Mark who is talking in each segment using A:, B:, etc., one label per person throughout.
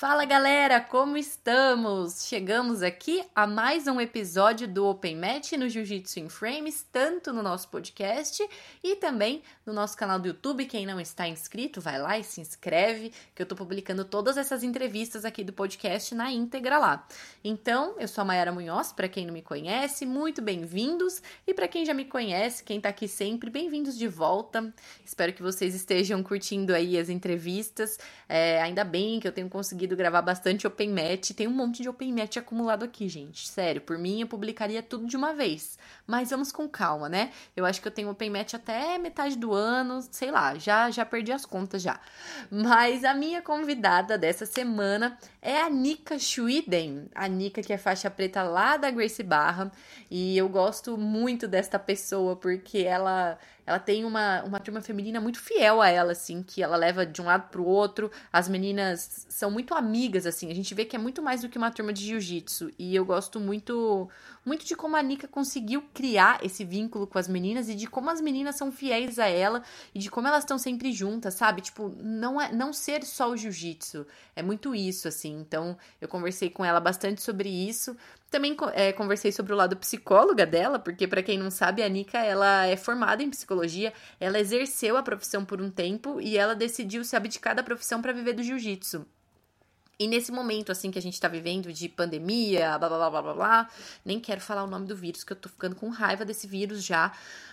A: Fala galera, como estamos? Chegamos aqui a mais um episódio do Open Match no Jiu-Jitsu in Frames, tanto no nosso podcast e também no nosso canal do YouTube. Quem não está inscrito, vai lá e se inscreve, que eu tô publicando todas essas entrevistas aqui do podcast na íntegra lá. Então, eu sou a Mayara Munhoz, para quem não me conhece, muito bem-vindos. E para quem já me conhece, quem tá aqui sempre, bem-vindos de volta. Espero que vocês estejam curtindo aí as entrevistas. É, ainda bem que eu tenho conseguido conseguido gravar bastante open match. Tem um monte de open match acumulado aqui, gente. Sério, por mim eu publicaria tudo de uma vez. Mas vamos com calma, né? Eu acho que eu tenho open match até metade do ano, sei lá, já já perdi as contas já. Mas a minha convidada dessa semana é a Nika Schwiden. A Nika que é faixa preta lá da Grace Barra, e eu gosto muito desta pessoa porque ela ela tem uma, uma turma feminina muito fiel a ela, assim, que ela leva de um lado pro outro. As meninas são muito amigas, assim. A gente vê que é muito mais do que uma turma de jiu-jitsu. E eu gosto muito muito de como a Nika conseguiu criar esse vínculo com as meninas e de como as meninas são fiéis a ela e de como elas estão sempre juntas, sabe? Tipo, não é não ser só o jiu-jitsu. É muito isso, assim. Então, eu conversei com ela bastante sobre isso. Também é, conversei sobre o lado psicóloga dela, porque para quem não sabe, a Nika ela é formada em psicologia, ela exerceu a profissão por um tempo e ela decidiu se abdicar da profissão para viver do jiu-jitsu. E nesse momento, assim, que a gente tá vivendo de pandemia, blá blá blá blá blá, blá nem quero falar o nome do vírus, que eu tô ficando com raiva desse vírus já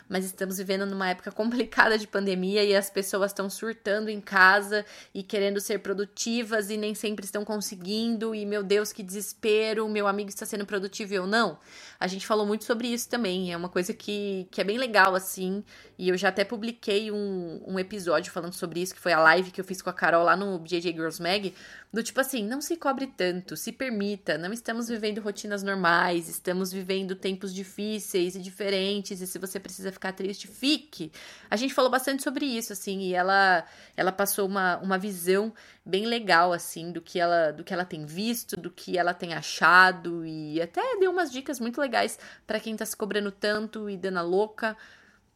A: mas estamos vivendo numa época complicada de pandemia e as pessoas estão surtando em casa e querendo ser produtivas e nem sempre estão conseguindo. E meu Deus, que desespero! Meu amigo está sendo produtivo eu não. A gente falou muito sobre isso também. É uma coisa que, que é bem legal, assim. E eu já até publiquei um, um episódio falando sobre isso, que foi a live que eu fiz com a Carol lá no BJJ Girls Mag. Do tipo assim, não se cobre tanto, se permita. Não estamos vivendo rotinas normais, estamos vivendo tempos difíceis e diferentes. E se você precisa ficar triste, fique. A gente falou bastante sobre isso, assim, e ela ela passou uma, uma visão bem legal, assim, do que ela do que ela tem visto, do que ela tem achado, e até deu umas dicas muito legais para quem tá se cobrando tanto e dando a louca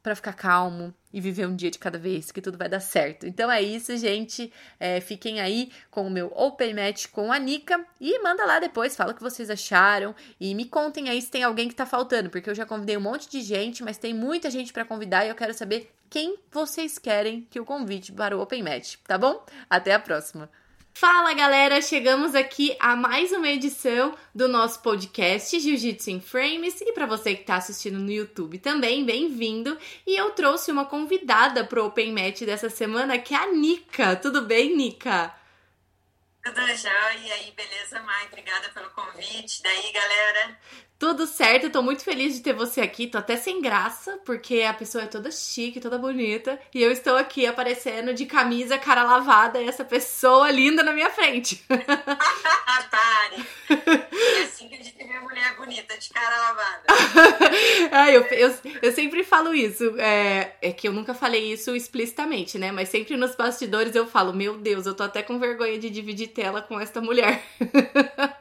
A: para ficar calmo e viver um dia de cada vez, que tudo vai dar certo. Então é isso, gente. É, fiquem aí com o meu Open Match com a Nika e manda lá depois, fala o que vocês acharam e me contem aí se tem alguém que tá faltando, porque eu já convidei um monte de gente, mas tem muita gente para convidar e eu quero saber quem vocês querem que eu convide para o Open Match, tá bom? Até a próxima! Fala galera, chegamos aqui a mais uma edição do nosso podcast Jiu-Jitsu em Frames e para você que está assistindo no YouTube também, bem-vindo. E eu trouxe uma convidada pro Open Match dessa semana que é a Nika. Tudo bem, Nika?
B: Tudo jóia, e aí, beleza, Mai? Obrigada pelo convite. Daí, galera?
A: Tudo certo, eu tô muito feliz de ter você aqui. Tô até sem graça, porque a pessoa é toda chique, toda bonita. E eu estou aqui aparecendo de camisa, cara lavada, e essa pessoa linda na minha frente.
B: É assim que a gente vê mulher bonita, de cara lavada.
A: ah, eu, eu, eu sempre falo isso. É, é que eu nunca falei isso explicitamente, né? Mas sempre nos bastidores eu falo: Meu Deus, eu tô até com vergonha de dividir tela com esta mulher.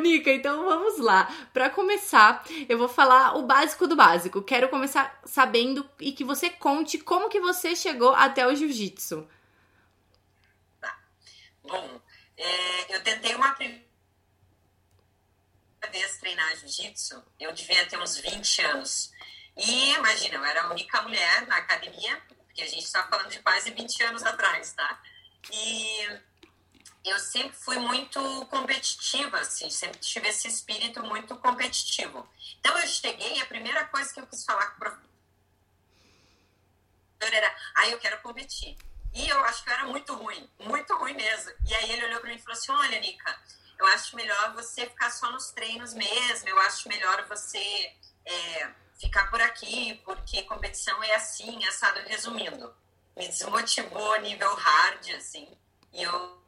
A: Nica, então vamos lá. Para começar, eu vou falar o básico do básico. Quero começar sabendo e que você conte como que você chegou até o jiu-jitsu.
B: Tá. Bom, é, eu tentei uma primeira vez treinar jiu-jitsu, eu devia ter uns 20 anos. E imagina, eu era a única mulher na academia, porque a gente está falando de quase 20 anos atrás, tá? E eu sempre fui muito competitiva, assim, sempre tive esse espírito muito competitivo. Então eu cheguei, a primeira coisa que eu quis falar com o professor era, ah, eu quero competir. E eu acho que eu era muito ruim, muito ruim mesmo. E aí ele olhou para mim e falou assim, olha, Nica, eu acho melhor você ficar só nos treinos mesmo, eu acho melhor você é, ficar por aqui, porque competição é assim, assado, resumindo. Me desmotivou a nível hard, assim, e eu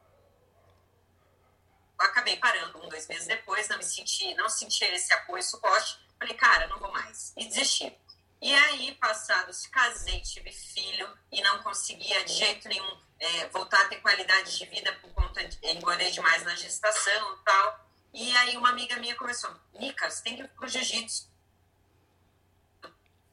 B: acabei parando um, dois meses depois, não me senti, não senti esse apoio, suporte. Falei, cara, não vou mais. E desisti. E aí, passados, casei, tive filho e não conseguia de jeito nenhum é, voltar a ter qualidade de vida por conta de engordei demais na gestação e tal. E aí uma amiga minha começou, Nica, você tem que ir pro jiu-jitsu.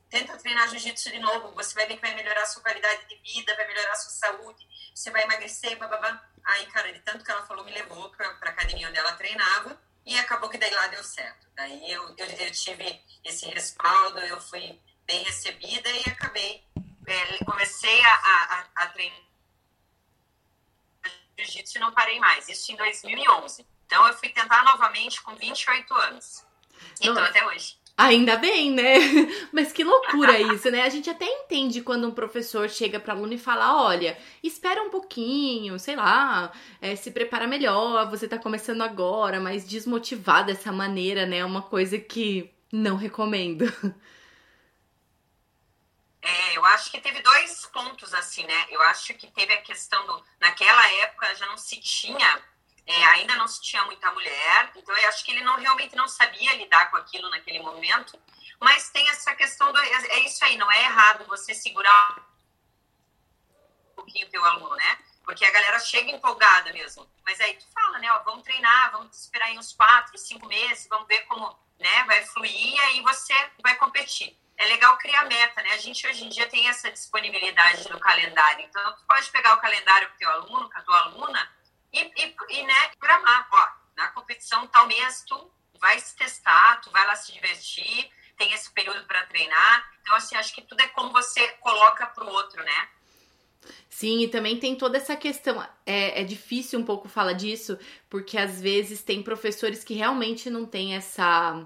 B: Tenta treinar jiu-jitsu de novo, você vai ver que vai melhorar a sua qualidade de vida, vai melhorar a sua saúde, você vai emagrecer, bababá. Aí, cara, de tanto que ela falou, me levou pra, pra academia onde ela treinava e acabou que daí lá deu certo. Daí eu, eu, eu tive esse respaldo, eu fui bem recebida e acabei, é, comecei a, a, a treinar jiu-jitsu e não parei mais. Isso em 2011. Então eu fui tentar novamente com 28 anos. Então até hoje.
A: Ainda bem, né? Mas que loucura isso, né? A gente até entende quando um professor chega para aluno e fala: olha, espera um pouquinho, sei lá, é, se prepara melhor, você tá começando agora, mas desmotivado dessa maneira, né? É uma coisa que não recomendo.
B: É, eu acho que teve dois pontos assim, né? Eu acho que teve a questão do. Naquela época já não se tinha é, ainda não se tinha muita mulher, então eu acho que ele não realmente não sabia lidar com aquilo naquele momento. Mas tem essa questão do é isso aí, não é errado você segurar um pouquinho o teu aluno, né? Porque a galera chega empolgada mesmo. Mas aí tu fala, né? Ó, vamos treinar, vamos esperar aí uns quatro, cinco meses, vamos ver como né, vai fluir e aí você vai competir. É legal criar meta, né? A gente hoje em dia tem essa disponibilidade no calendário. Então, tu pode pegar o calendário do teu aluno, com a tua aluna, e, e, e né, programar. Ó, na competição tal mês tu vai se testar, tu vai lá se divertir, tem esse período para treinar. Então, assim, acho que tudo é como você coloca para o outro, né?
A: Sim, e também tem toda essa questão. É, é difícil um pouco falar disso, porque às vezes tem professores que realmente não têm essa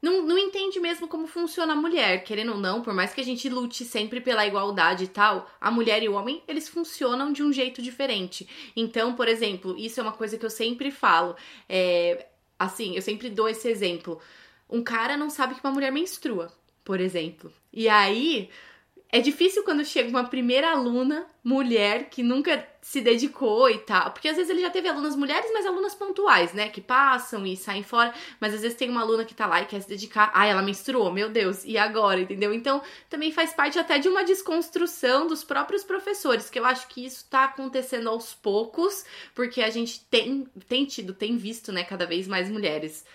A: não, não entende mesmo como funciona a mulher, querendo ou não, por mais que a gente lute sempre pela igualdade e tal, a mulher e o homem, eles funcionam de um jeito diferente. Então, por exemplo, isso é uma coisa que eu sempre falo. É, assim, eu sempre dou esse exemplo. Um cara não sabe que uma mulher menstrua, por exemplo. E aí, é difícil quando chega uma primeira aluna, mulher, que nunca se dedicou e tal. Porque às vezes ele já teve alunas mulheres, mas alunas pontuais, né? Que passam e saem fora. Mas às vezes tem uma aluna que tá lá e quer se dedicar. Ai, ela menstruou, meu Deus, e agora? Entendeu? Então também faz parte até de uma desconstrução dos próprios professores, que eu acho que isso tá acontecendo aos poucos, porque a gente tem, tem tido, tem visto, né, cada vez mais mulheres.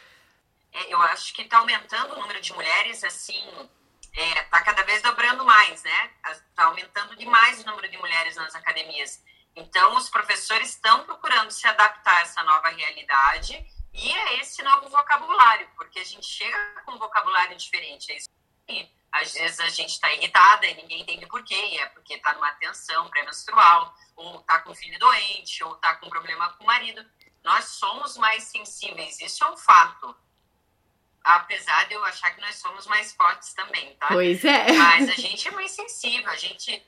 B: É, eu acho que tá aumentando o número de mulheres, assim está é, tá cada vez dobrando mais, né? Está aumentando demais o número de mulheres nas academias. Então, os professores estão procurando se adaptar a essa nova realidade e a esse novo vocabulário, porque a gente chega com um vocabulário diferente. É isso. E, às vezes a gente está irritada e ninguém entende por quê, é porque está numa tensão pré-menstrual, ou está com filho doente, ou está com problema com o marido. Nós somos mais sensíveis, isso é um fato apesar de eu achar que nós somos mais fortes também, tá?
A: Pois é.
B: Mas a gente é mais sensível, a gente,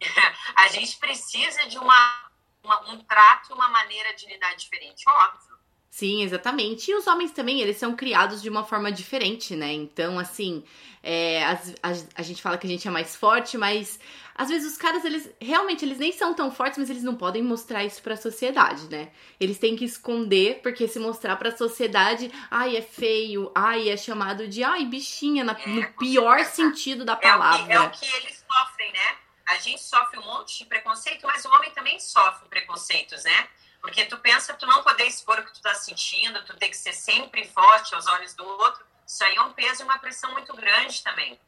B: a gente precisa de uma, uma, um trato, uma maneira de lidar diferente, óbvio.
A: Sim, exatamente. E os homens também, eles são criados de uma forma diferente, né? Então, assim, é, a, a, a gente fala que a gente é mais forte, mas às vezes os caras, eles realmente eles nem são tão fortes, mas eles não podem mostrar isso para a sociedade, né? Eles têm que esconder, porque se mostrar para a sociedade, ai, é feio, ai, é chamado de ai, bichinha, na, é, no pior sentido da palavra.
B: É o, que, é o que eles sofrem, né? A gente sofre um monte de preconceito, mas o homem também sofre preconceitos, né? Porque tu pensa tu não poder expor o que tu tá sentindo, tu tem que ser sempre forte aos olhos do outro. Isso aí é um peso e uma pressão muito grande também.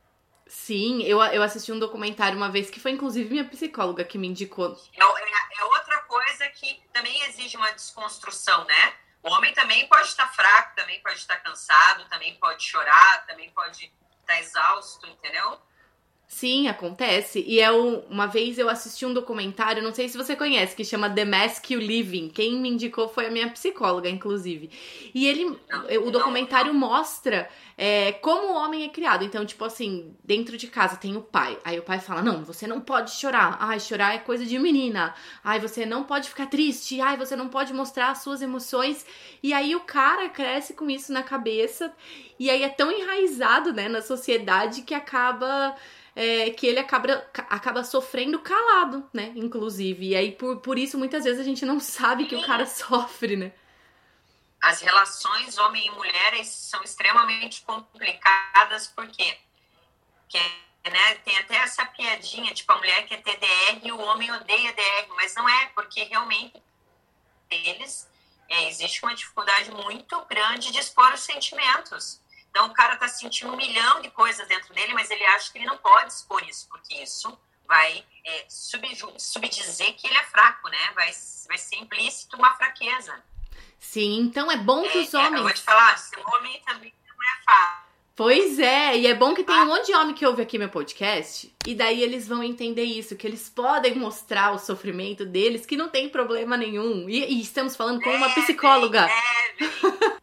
A: Sim, eu, eu assisti um documentário uma vez que foi inclusive minha psicóloga que me indicou.
B: É, é, é outra coisa que também exige uma desconstrução, né? O homem também pode estar fraco, também pode estar cansado, também pode chorar, também pode estar exausto, entendeu?
A: Sim, acontece. E é um, uma vez eu assisti um documentário, não sei se você conhece, que chama The Mask You Living. Quem me indicou foi a minha psicóloga, inclusive. E ele, o documentário mostra é, como o homem é criado. Então, tipo assim, dentro de casa tem o pai. Aí o pai fala: Não, você não pode chorar. Ai, chorar é coisa de menina. Ai, você não pode ficar triste. Ai, você não pode mostrar as suas emoções. E aí o cara cresce com isso na cabeça. E aí é tão enraizado, né, na sociedade que acaba é, que ele acaba, acaba sofrendo calado, né? Inclusive. E aí, por, por isso, muitas vezes a gente não sabe que o cara sofre, né?
B: As relações homem e mulher são extremamente complicadas, porque que, né, tem até essa piadinha, tipo, a mulher quer ter DR e o homem odeia DR, mas não é, porque realmente eles é, existe uma dificuldade muito grande de expor os sentimentos. Então o cara tá sentindo um milhão de coisas dentro dele, mas ele acha que ele não pode expor isso, porque isso vai é, subdizer que ele é fraco, né? Vai, vai ser implícito uma fraqueza.
A: Sim, então é bom que é, os homens. É, eu
B: vou te falar, ser homem também não é fácil.
A: Pois é, e é bom que tem um monte de homem que ouve aqui meu podcast, e daí eles vão entender isso, que eles podem mostrar o sofrimento deles, que não tem problema nenhum. E, e estamos falando com uma psicóloga.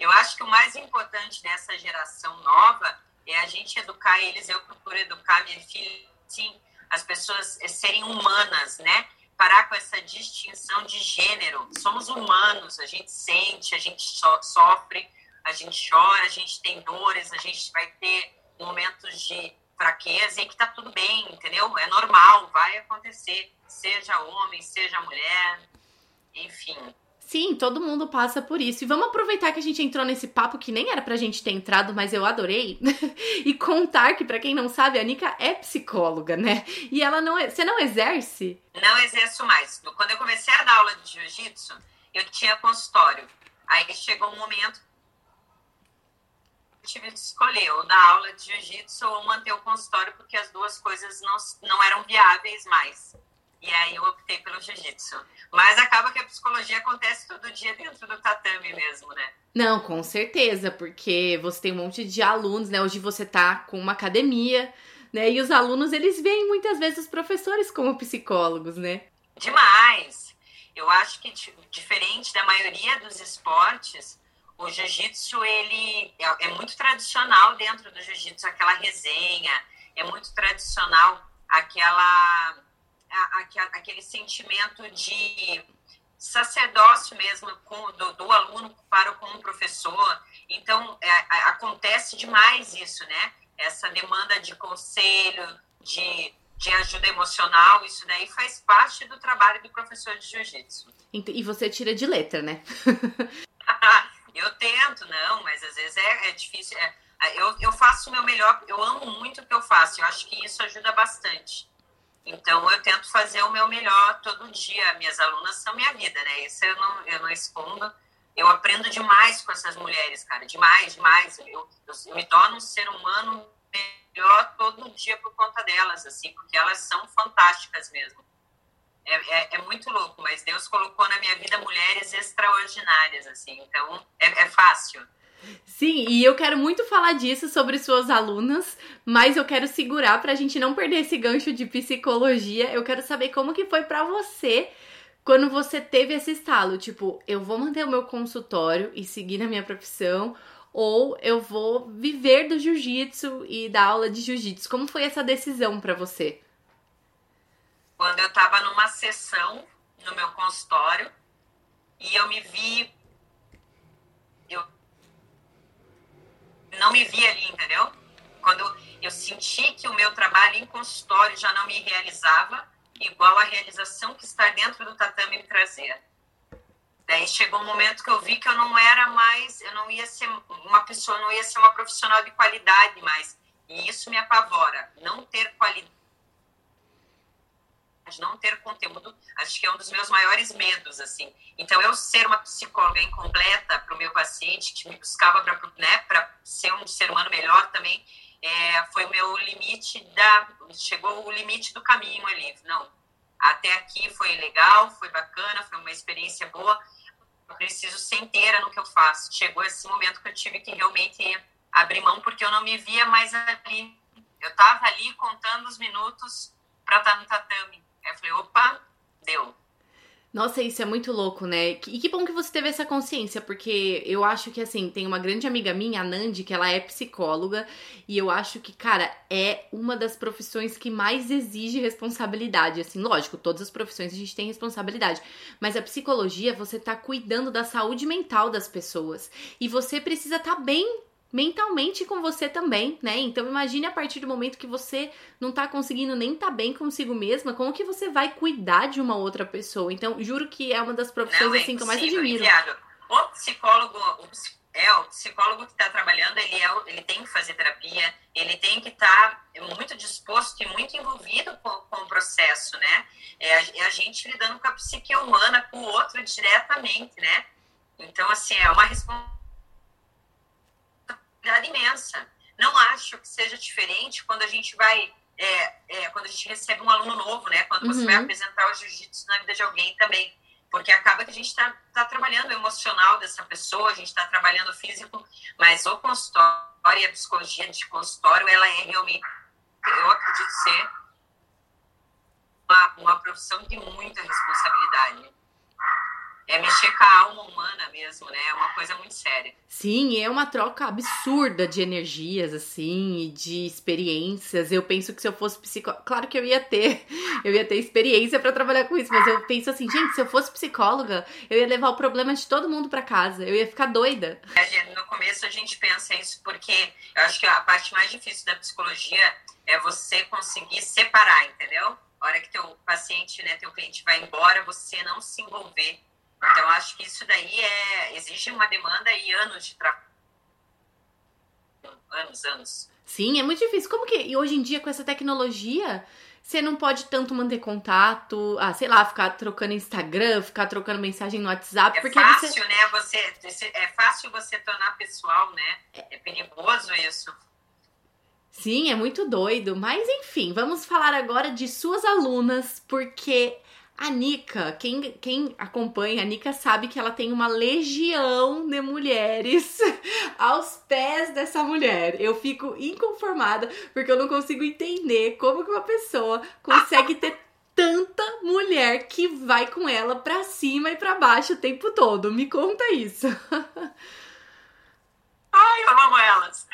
B: Eu acho que o mais importante dessa geração nova é a gente educar eles. Eu procuro educar minha filha, sim, as pessoas serem humanas, né? Parar com essa distinção de gênero. Somos humanos, a gente sente, a gente sofre a gente chora, a gente tem dores, a gente vai ter momentos de fraqueza e que tá tudo bem, entendeu? É normal, vai acontecer, seja homem, seja mulher, enfim.
A: Sim, todo mundo passa por isso. E vamos aproveitar que a gente entrou nesse papo que nem era pra gente ter entrado, mas eu adorei. e contar que, para quem não sabe, a Nika é psicóloga, né? E ela não é. Você não exerce?
B: Não exerço mais. Quando eu comecei a dar aula de jiu-jitsu, eu tinha consultório. Aí chegou um momento tive que escolher ou dar aula de jiu-jitsu ou manter o consultório, porque as duas coisas não, não eram viáveis mais. E aí eu optei pelo jiu-jitsu. Mas acaba que a psicologia acontece todo dia dentro do tatame mesmo, né?
A: Não, com certeza, porque você tem um monte de alunos, né? Hoje você tá com uma academia, né? E os alunos, eles veem muitas vezes os professores como psicólogos, né?
B: Demais! Eu acho que diferente da maioria dos esportes, o jiu-jitsu ele é, é, muito tradicional dentro do jiu-jitsu aquela resenha é muito tradicional aquela a, a, aquele sentimento de sacerdócio mesmo com, do, do aluno para com o professor então é, acontece demais isso né essa demanda de conselho de de ajuda emocional, isso daí faz parte do trabalho do professor de jiu-jitsu.
A: E você tira de letra, né?
B: Eu tento, não, mas às vezes é, é difícil. É, eu, eu faço o meu melhor, eu amo muito o que eu faço, eu acho que isso ajuda bastante. Então, eu tento fazer o meu melhor todo dia. Minhas alunas são minha vida, né? Isso eu não, eu não escondo. Eu aprendo demais com essas mulheres, cara. Demais, demais. Eu, eu me torno um ser humano melhor todo dia por conta delas, assim, porque elas são fantásticas mesmo. É, é, é, muito louco, mas Deus colocou na minha vida mulheres extraordinárias, assim, então é, é fácil.
A: Sim, e eu quero muito falar disso sobre suas alunas, mas eu quero segurar para a gente não perder esse gancho de psicologia. Eu quero saber como que foi para você quando você teve esse estalo, tipo, eu vou manter o meu consultório e seguir na minha profissão, ou eu vou viver do jiu-jitsu e dar aula de jiu-jitsu. Como foi essa decisão para você?
B: quando eu estava numa sessão no meu consultório e eu me vi. Não me vi ali, entendeu? Quando eu senti que o meu trabalho em consultório já não me realizava, igual a realização que está dentro do tatame me trazia. Daí chegou um momento que eu vi que eu não era mais, eu não ia ser uma pessoa, não ia ser uma profissional de qualidade mais. E isso me apavora. Não ter qualidade de não ter conteúdo, acho que é um dos meus maiores medos, assim. Então, eu ser uma psicóloga incompleta para o meu paciente, que me buscava para né, ser um ser humano melhor também, é, foi o meu limite da... Chegou o limite do caminho ali. Não, até aqui foi legal, foi bacana, foi uma experiência boa, eu preciso ser inteira no que eu faço. Chegou esse momento que eu tive que realmente abrir mão, porque eu não me via mais ali. Eu estava ali contando os minutos para estar no tatame. Aí eu falei, opa, deu.
A: Nossa, isso é muito louco, né? E que bom que você teve essa consciência, porque eu acho que, assim, tem uma grande amiga minha, a Nandi, que ela é psicóloga, e eu acho que, cara, é uma das profissões que mais exige responsabilidade. Assim, lógico, todas as profissões a gente tem responsabilidade, mas a psicologia, você tá cuidando da saúde mental das pessoas, e você precisa estar tá bem mentalmente com você também, né? Então imagine a partir do momento que você não tá conseguindo nem tá bem consigo mesma, como que você vai cuidar de uma outra pessoa? Então, juro que é uma das profissões
B: não, é
A: assim que eu mais admiro.
B: O psicólogo, o, é, o psicólogo que está trabalhando, ele, é, ele tem que fazer terapia, ele tem que estar tá muito disposto e muito envolvido com, com o processo, né? É a, é a gente lidando com a psique humana, com o outro diretamente, né? Então, assim, é uma responsabilidade imensa. Não acho que seja diferente quando a gente vai, é, é, quando a gente recebe um aluno novo, né? Quando você uhum. vai apresentar o jiu-jitsu na vida de alguém também. Porque acaba que a gente está tá trabalhando o emocional dessa pessoa, a gente está trabalhando o físico, mas o consultório e a psicologia de consultório, ela é realmente, eu acredito ser uma, uma profissão de muita responsabilidade é mexer com a alma humana mesmo, né? É uma coisa muito séria.
A: Sim, é uma troca absurda de energias, assim, e de experiências. Eu penso que se eu fosse psicóloga. Claro que eu ia ter, eu ia ter experiência para trabalhar com isso, mas eu penso assim, gente, se eu fosse psicóloga, eu ia levar o problema de todo mundo para casa. Eu ia ficar doida.
B: É, no começo a gente pensa isso porque eu acho que a parte mais difícil da psicologia é você conseguir separar, entendeu? A hora que teu paciente, né, teu cliente vai embora, você não se envolver então, acho que isso daí é, exige uma demanda e anos de trabalho. Anos, anos.
A: Sim, é muito difícil. Como que e hoje em dia, com essa tecnologia, você não pode tanto manter contato, ah, sei lá, ficar trocando Instagram, ficar trocando mensagem no WhatsApp.
B: É
A: porque
B: fácil,
A: você...
B: né? Você, é fácil você tornar pessoal, né? É perigoso isso.
A: Sim, é muito doido. Mas enfim, vamos falar agora de suas alunas, porque a Nika, quem, quem acompanha a Nika sabe que ela tem uma legião de mulheres aos pés dessa mulher. Eu fico inconformada porque eu não consigo entender como que uma pessoa consegue ter tanta mulher que vai com ela pra cima e pra baixo o tempo todo. Me conta isso.
B: Ai, eu amo elas.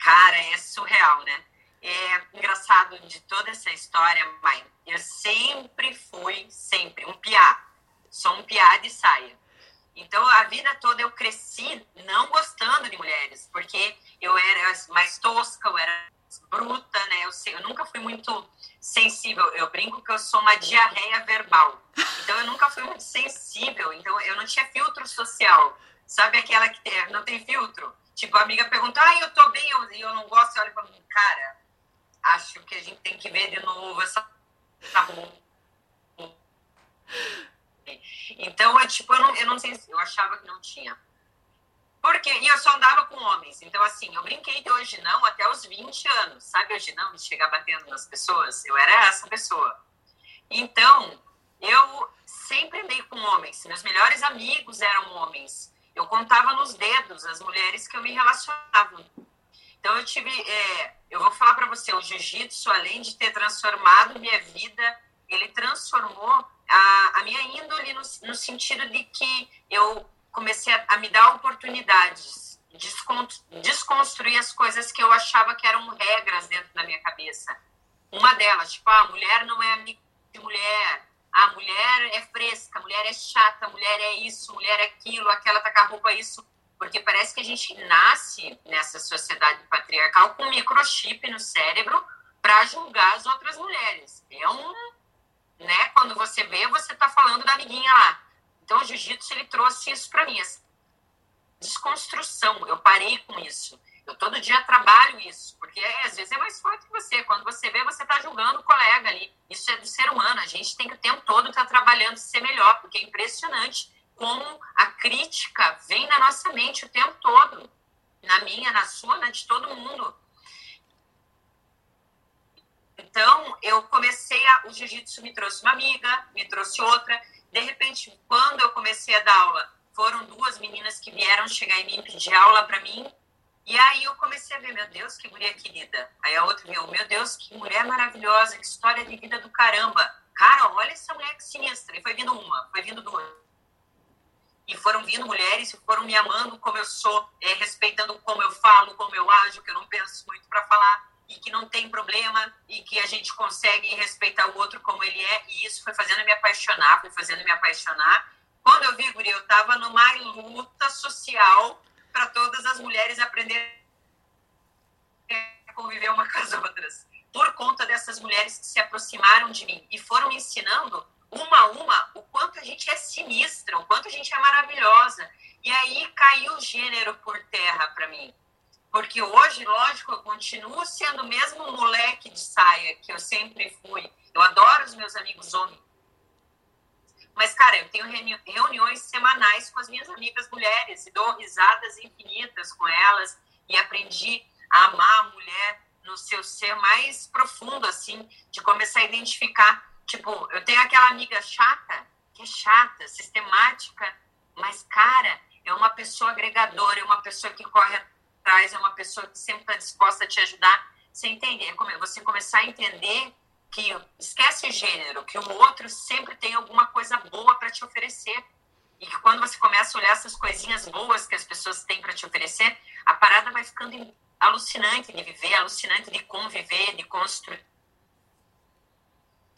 B: Cara, é surreal, né? É engraçado de toda essa história, mãe eu sempre fui, sempre, um piá. Sou um piá de saia. Então, a vida toda eu cresci não gostando de mulheres, porque eu era mais tosca, eu era bruta, né? Eu, sei, eu nunca fui muito sensível. Eu brinco que eu sou uma diarreia verbal. Então, eu nunca fui muito sensível. Então, eu não tinha filtro social. Sabe aquela que tem, não tem filtro? Tipo, a amiga pergunta, ah, eu tô bem, eu, eu não gosto. Eu olho pra mim, cara, acho que a gente tem que ver de novo essa então, é tipo, eu não, eu não sei, eu achava que não tinha. Porque, e eu só andava com homens. Então, assim, eu brinquei de hoje não até os 20 anos. Sabe hoje não, de chegar batendo nas pessoas? Eu era essa pessoa. Então, eu sempre andei com homens. Meus melhores amigos eram homens. Eu contava nos dedos as mulheres que eu me relacionava. Então, eu tive. É, eu vou falar para você: o jiu-jitsu, além de ter transformado minha vida, ele transformou a, a minha índole no, no, sentido de que eu comecei a, a me dar oportunidades, desconstruir as coisas que eu achava que eram regras dentro da minha cabeça. Uma delas, tipo, ah, a mulher não é amiga de mulher, a mulher é fresca, a mulher é chata, a mulher é isso, a mulher é aquilo, aquela tá com a roupa isso. Porque parece que a gente nasce nessa sociedade patriarcal com microchip no cérebro para julgar as outras mulheres. É um, né? Quando você vê, você está falando da amiguinha lá. Então, o jiu-jitsu ele trouxe isso para mim, essa desconstrução. Eu parei com isso. Eu todo dia trabalho isso, porque é, às vezes é mais forte que você. Quando você vê, você está julgando o colega ali. Isso é do ser humano. A gente tem que o tempo todo estar tá trabalhando ser melhor, porque é impressionante como a crítica vem na nossa mente o tempo todo. Na minha, na sua, na de todo mundo. Então, eu comecei a. O jiu-jitsu me trouxe uma amiga, me trouxe outra. De repente, quando eu comecei a dar aula, foram duas meninas que vieram chegar em mim pedir aula para mim. E aí eu comecei a ver, meu Deus, que mulher querida. Aí a outra viu, meu Deus, que mulher maravilhosa, que história de vida do caramba. Cara, olha essa mulher que sinistra. E foi vindo uma, foi vindo duas e foram vindo mulheres e foram me amando como eu sou, é, respeitando como eu falo, como eu ajo, que eu não penso muito para falar e que não tem problema e que a gente consegue respeitar o outro como ele é. E isso foi fazendo me apaixonar, foi fazendo me apaixonar. Quando eu vi, Guri, eu estava numa luta social para todas as mulheres aprenderem a conviver uma com as outras. Por conta dessas mulheres que se aproximaram de mim e foram me ensinando uma a uma o quanto a gente é sinistra, o quanto a gente é maravilhosa. E aí caiu o gênero por terra para mim. Porque hoje, lógico, eu continuo sendo o mesmo moleque de saia que eu sempre fui. Eu adoro os meus amigos homens. Mas, cara, eu tenho reuni reuniões semanais com as minhas amigas mulheres e dou risadas infinitas com elas e aprendi a amar a mulher no seu ser mais profundo, assim, de começar a identificar. Tipo, eu tenho aquela amiga chata, que é chata, sistemática, mas, cara, é uma pessoa agregadora, é uma pessoa que corre atrás, é uma pessoa que sempre está disposta a te ajudar. Você entende? É você começar a entender que esquece gênero, que o outro sempre tem alguma coisa boa para te oferecer. E que quando você começa a olhar essas coisinhas boas que as pessoas têm para te oferecer, a parada vai ficando alucinante de viver, alucinante de conviver, de construir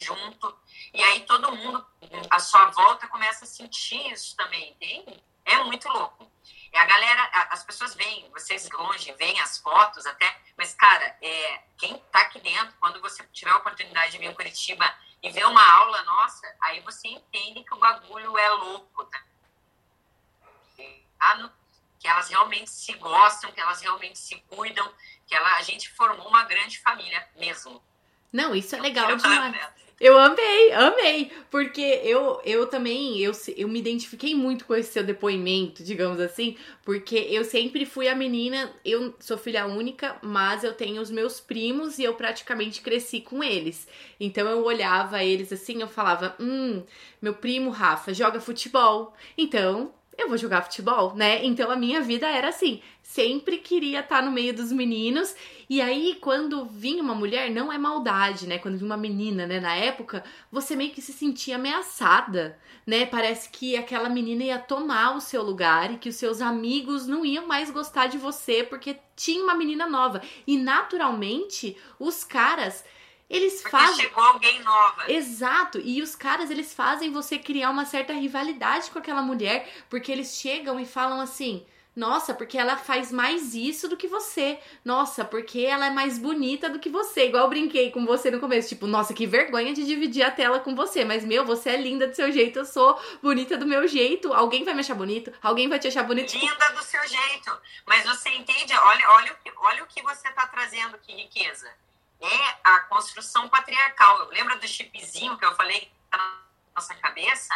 B: junto. E aí todo mundo, à sua volta, começa a sentir isso também, entende? É muito louco. E a galera, as pessoas veem, vocês longe, veem as fotos até, mas, cara, é, quem tá aqui dentro, quando você tiver a oportunidade de vir em Curitiba e ver uma aula nossa, aí você entende que o bagulho é louco, tá? Que elas realmente se gostam, que elas realmente se cuidam, que ela, a gente formou uma grande família mesmo.
A: Não, isso é legal demais. Eu amei, amei, porque eu, eu também, eu, eu me identifiquei muito com esse seu depoimento, digamos assim, porque eu sempre fui a menina, eu sou filha única, mas eu tenho os meus primos e eu praticamente cresci com eles. Então eu olhava eles assim, eu falava, hum, meu primo Rafa joga futebol, então eu vou jogar futebol, né? Então a minha vida era assim, sempre queria estar no meio dos meninos. E aí, quando vinha uma mulher, não é maldade, né? Quando vinha uma menina, né? Na época, você meio que se sentia ameaçada, né? Parece que aquela menina ia tomar o seu lugar e que os seus amigos não iam mais gostar de você porque tinha uma menina nova. E naturalmente, os caras eles
B: Porque
A: fazem.
B: chegou alguém nova.
A: Exato. E os caras, eles fazem você criar uma certa rivalidade com aquela mulher, porque eles chegam e falam assim: nossa, porque ela faz mais isso do que você. Nossa, porque ela é mais bonita do que você. Igual eu brinquei com você no começo. Tipo, nossa, que vergonha de dividir a tela com você. Mas, meu, você é linda do seu jeito, eu sou bonita do meu jeito. Alguém vai me achar bonito? Alguém vai te achar bonito?
B: Linda do seu jeito. Mas você entende? Olha, olha, olha o que você tá trazendo, que riqueza é a construção patriarcal. Lembra do chipzinho que eu falei que tá na nossa cabeça?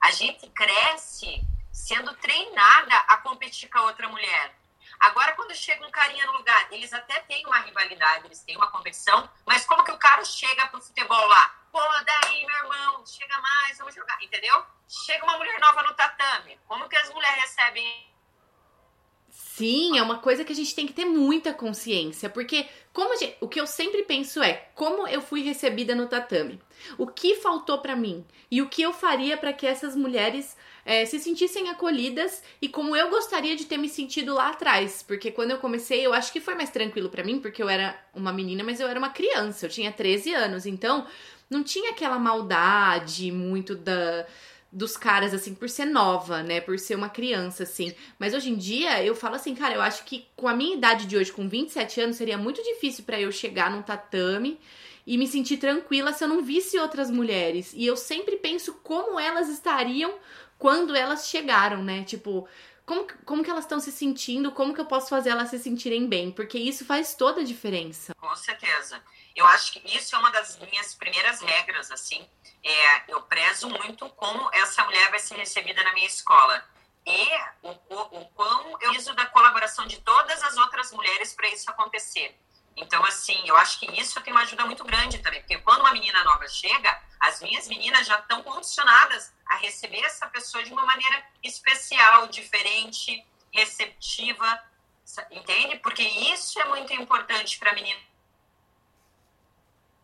B: A gente cresce sendo treinada a competir com a outra mulher. Agora, quando chega um carinha no lugar, eles até têm uma rivalidade, eles têm uma competição, mas como que o cara chega pro futebol lá? Pô, daí, meu irmão, chega mais, vamos jogar, entendeu? Chega uma mulher nova no tatame, como que as mulheres recebem
A: Sim, é uma coisa que a gente tem que ter muita consciência, porque como gente, o que eu sempre penso é como eu fui recebida no tatame, o que faltou para mim? E o que eu faria para que essas mulheres é, se sentissem acolhidas e como eu gostaria de ter me sentido lá atrás, porque quando eu comecei eu acho que foi mais tranquilo para mim, porque eu era uma menina, mas eu era uma criança, eu tinha 13 anos, então não tinha aquela maldade muito da dos caras, assim, por ser nova, né? Por ser uma criança, assim. Mas hoje em dia, eu falo assim, cara, eu acho que com a minha idade de hoje, com 27 anos, seria muito difícil para eu chegar num tatame e me sentir tranquila se eu não visse outras mulheres. E eu sempre penso como elas estariam quando elas chegaram, né? Tipo, como, como que elas estão se sentindo, como que eu posso fazer elas se sentirem bem, porque isso faz toda a diferença.
B: Com certeza. Eu acho que isso é uma das minhas primeiras regras, assim. É, eu prezo muito como essa mulher vai ser recebida na minha escola. E o, o, o quão eu preciso da colaboração de todas as outras mulheres para isso acontecer. Então, assim, eu acho que isso tem uma ajuda muito grande também, porque quando uma menina nova chega, as minhas meninas já estão condicionadas a receber essa pessoa de uma maneira especial, diferente, receptiva, entende? Porque isso é muito importante para a menina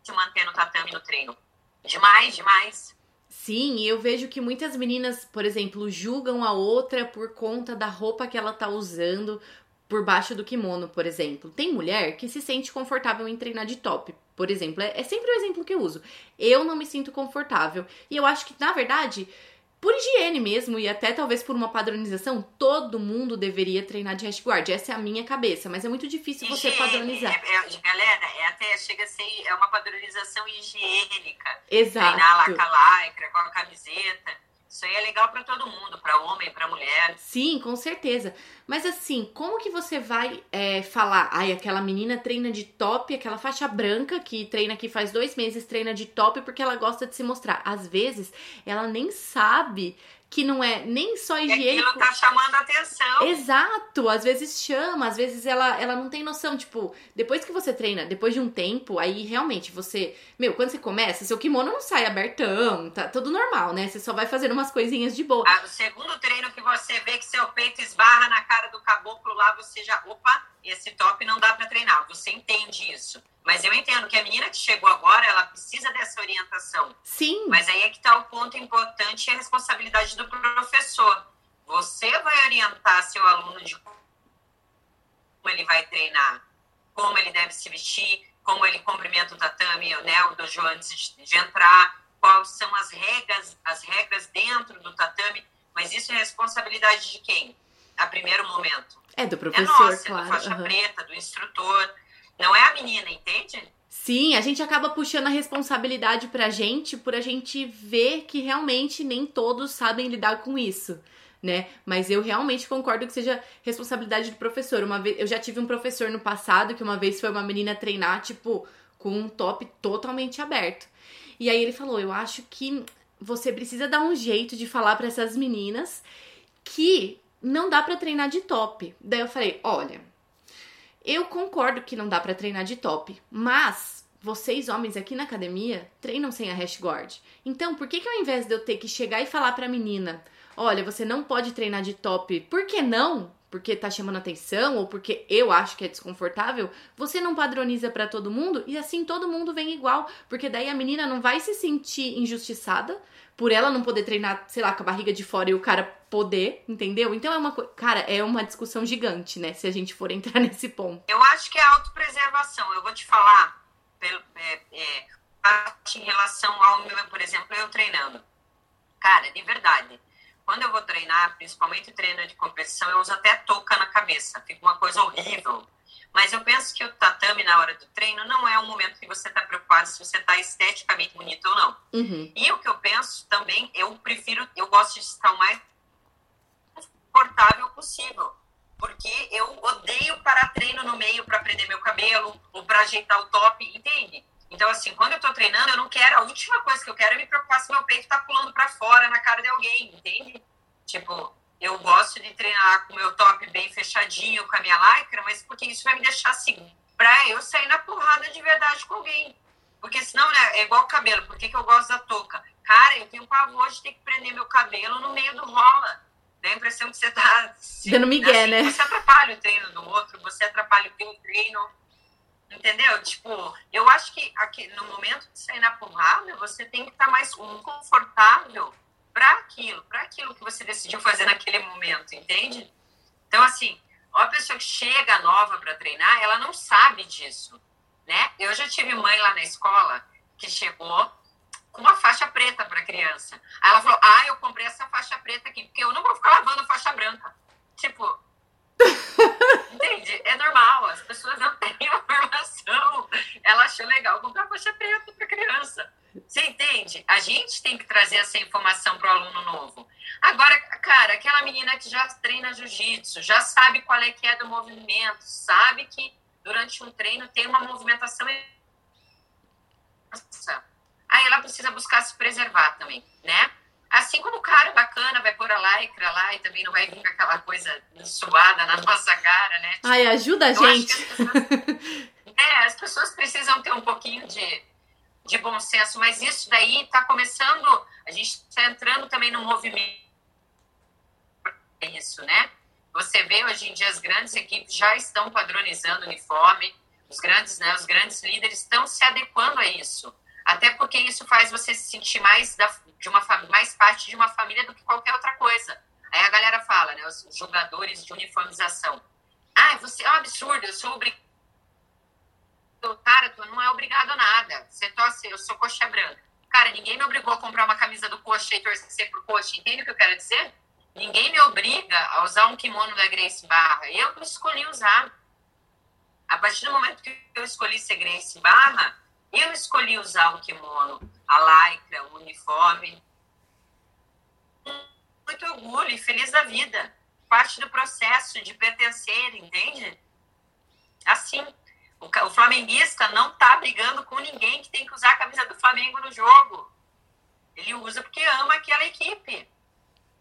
B: se manter no tatame no treino. Demais, demais.
A: Sim, eu vejo que muitas meninas, por exemplo, julgam a outra por conta da roupa que ela tá usando por baixo do kimono, por exemplo. Tem mulher que se sente confortável em treinar de top, por exemplo. É, é sempre o exemplo que eu uso. Eu não me sinto confortável. E eu acho que, na verdade, por higiene mesmo e até talvez por uma padronização, todo mundo deveria treinar de guard. Essa é a minha cabeça, mas é muito difícil você higiene, padronizar.
B: É, é, galera, é até chega a ser é uma padronização higiênica.
A: Exato.
B: Treinar lá com a lycra, com a camiseta. Isso aí é legal para todo mundo, para homem, para mulher.
A: Sim, com certeza. Mas assim, como que você vai é, falar? Ai, aquela menina treina de top, aquela faixa branca que treina aqui faz dois meses, treina de top porque ela gosta de se mostrar. Às vezes, ela nem sabe que não é nem só higiênico.
B: Aquilo tá chamando a atenção.
A: Exato, às vezes chama, às vezes ela, ela não tem noção, tipo, depois que você treina, depois de um tempo, aí realmente você, meu, quando você começa, seu kimono não sai abertão, tá tudo normal, né? Você só vai fazendo umas coisinhas de boa.
B: Ah, no segundo treino que você vê que seu peito esbarra na cara do caboclo lá, você já, opa, esse top não dá para treinar. Você entende isso. Mas eu entendo que a menina que chegou agora, ela precisa dessa orientação.
A: Sim.
B: Mas aí é que está o ponto importante e a responsabilidade do professor. Você vai orientar seu aluno de como ele vai treinar, como ele deve se vestir, como ele cumprimenta o tatame, né, o dojo antes de entrar, quais são as regras, as regras dentro do tatame. Mas isso é responsabilidade de quem? A primeiro momento.
A: É do professor,
B: é nossa,
A: claro.
B: É do faixa
A: uhum.
B: preta, do instrutor. Não é a menina, entende?
A: Sim, a gente acaba puxando a responsabilidade pra gente por a gente ver que realmente nem todos sabem lidar com isso, né? Mas eu realmente concordo que seja responsabilidade do professor. Uma vez, eu já tive um professor no passado que uma vez foi uma menina treinar, tipo, com um top totalmente aberto. E aí ele falou: "Eu acho que você precisa dar um jeito de falar para essas meninas que não dá para treinar de top". Daí eu falei: "Olha, eu concordo que não dá para treinar de top, mas vocês homens aqui na academia treinam sem a hash guard. Então, por que que ao invés de eu ter que chegar e falar pra menina, olha, você não pode treinar de top, por que não? Porque tá chamando atenção ou porque eu acho que é desconfortável, você não padroniza para todo mundo e assim todo mundo vem igual, porque daí a menina não vai se sentir injustiçada por ela não poder treinar, sei lá, com a barriga de fora e o cara poder, entendeu? Então é uma coisa. Cara, é uma discussão gigante, né? Se a gente for entrar nesse ponto.
B: Eu acho que é autopreservação. Eu vou te falar pelo, é, é, em relação ao meu, por exemplo, eu treinando. Cara, de verdade. Quando eu vou treinar, principalmente treino de competição, eu uso até touca na cabeça. Fica uma coisa horrível. Mas eu penso que o tatame na hora do treino não é um momento que você está preocupado se você está esteticamente bonito ou não.
A: Uhum.
B: E o que eu penso também, eu prefiro, eu gosto de estar o mais confortável possível. Porque eu odeio parar treino no meio para prender meu cabelo ou para ajeitar o top, entende? Então, assim, quando eu tô treinando, eu não quero, a última coisa que eu quero é me preocupar se meu peito tá pulando para fora na cara de alguém, entende? Tipo, eu gosto de treinar com o meu top bem fechadinho, com a minha lycra, mas porque isso vai me deixar assim, pra eu sair na porrada de verdade com alguém. Porque senão, né, é igual o cabelo. Por que, que eu gosto da touca? Cara, eu tenho pavor de ter que prender meu cabelo no meio do rola. Dá a impressão que você tá... Se,
A: Dando migué,
B: assim,
A: né?
B: Você atrapalha o treino do outro, você atrapalha o teu treino. Entendeu? Tipo, eu acho que aqui, no momento de sair na porrada, você tem que estar mais confortável para aquilo, para aquilo que você decidiu fazer naquele momento, entende? Então, assim, uma pessoa que chega nova para treinar, ela não sabe disso, né? Eu já tive mãe lá na escola que chegou com uma faixa preta para criança. Aí ela falou: Ah, eu comprei essa faixa preta aqui, porque eu não vou ficar lavando faixa branca. Tipo, entende? É normal, as pessoas não têm informação. Ela achou legal comprar faixa preta para criança. Você entende? A gente tem que trazer essa informação para o aluno novo. Agora, cara, aquela menina que já treina jiu-jitsu, já sabe qual é que é do movimento, sabe que durante um treino tem uma movimentação. Aí ela precisa buscar se preservar também, né? Assim como o cara bacana vai pôr a lycra lá e também não vai vir com aquela coisa suada na nossa cara, né? Tipo,
A: Ai, ajuda a gente.
B: As pessoas, é, as pessoas precisam ter um pouquinho de, de bom senso, mas isso daí está começando, a gente está entrando também no movimento isso, né? Você vê hoje em dia as grandes equipes já estão padronizando o uniforme, os grandes, né, os grandes líderes estão se adequando a isso. Até porque isso faz você se sentir mais da, de uma mais parte de uma família do que qualquer outra coisa. Aí a galera fala, né, os jogadores de uniformização. Ah, você é um absurdo, eu sou obrigado. Cara, tu não é obrigado a nada. Você torce, eu sou coxa branca. Cara, ninguém me obrigou a comprar uma camisa do coxa e torcer pro coxa. Entende o que eu quero dizer? Ninguém me obriga a usar um kimono da Grace Barra. Eu escolhi usar. A partir do momento que eu escolhi ser Grace Barra, eu escolhi usar o kimono, a lycra, o uniforme. orgulho e feliz da vida. Parte do processo de pertencer, entende? Assim, o, o flamenguista não tá brigando com ninguém que tem que usar a camisa do Flamengo no jogo. Ele usa porque ama aquela equipe.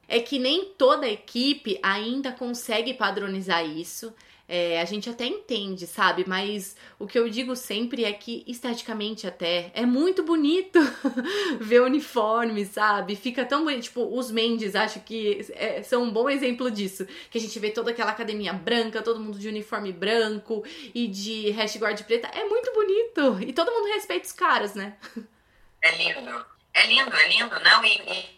A: É que nem toda equipe ainda consegue padronizar isso. É, a gente até entende, sabe? Mas o que eu digo sempre é que, esteticamente até, é muito bonito ver uniforme, sabe? Fica tão bonito. Tipo, os Mendes, acho que é, são um bom exemplo disso. Que a gente vê toda aquela academia branca, todo mundo de uniforme branco e de hashguard preta. É muito bonito. E todo mundo respeita os caras, né?
B: É lindo. É lindo, é lindo. Não, e,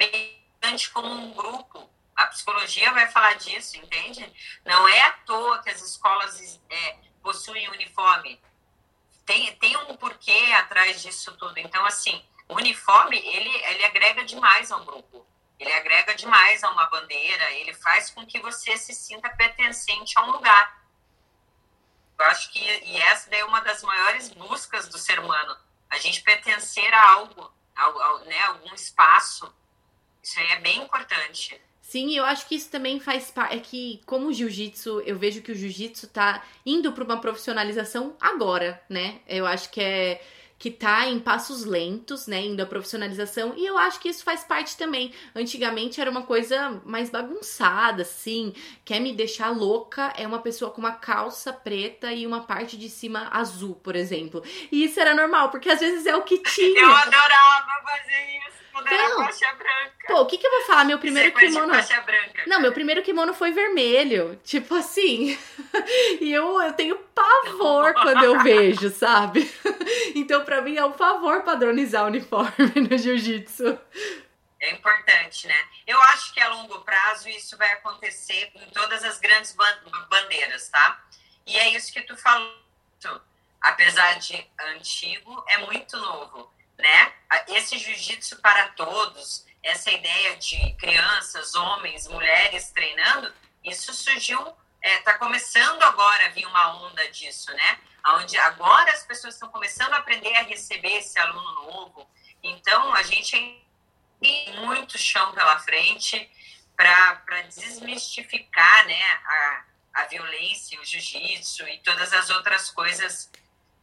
B: e como um grupo a psicologia vai falar disso, entende? Não é à toa que as escolas é, possuem uniforme. Tem, tem um porquê atrás disso tudo. Então, assim, o uniforme, ele, ele agrega demais ao grupo. Ele agrega demais a uma bandeira, ele faz com que você se sinta pertencente a um lugar. Eu acho que e essa é uma das maiores buscas do ser humano, a gente pertencer a algo, a, a né, algum espaço. Isso aí é bem importante.
A: Sim, eu acho que isso também faz parte. É que, como o jiu-jitsu, eu vejo que o jiu-jitsu tá indo para uma profissionalização agora, né? Eu acho que é que tá em passos lentos, né, indo à profissionalização, e eu acho que isso faz parte também. Antigamente era uma coisa mais bagunçada, assim, quer me deixar louca é uma pessoa com uma calça preta e uma parte de cima azul, por exemplo. E isso era normal, porque às vezes é o que tinha.
B: Eu adorava fazer isso quando então, era faixa branca.
A: Pô, o que, que eu vou falar? Meu primeiro Você kimono. Faixa branca, Não, meu primeiro kimono foi vermelho. Tipo assim. e eu, eu tenho pavor quando eu vejo, sabe? então, pra mim, é um favor padronizar o uniforme no jiu-jitsu.
B: É importante, né? Eu acho que a longo prazo isso vai acontecer em todas as grandes bandeiras, tá? E é isso que tu falou. Apesar de antigo, é muito novo né? Esse jiu-jitsu para todos, essa ideia de crianças, homens, mulheres treinando, isso surgiu, está é, começando agora a vir uma onda disso, né? Onde agora as pessoas estão começando a aprender a receber esse aluno novo. Então, a gente tem muito chão pela frente para desmistificar né, a, a violência, o jiu-jitsu e todas as outras coisas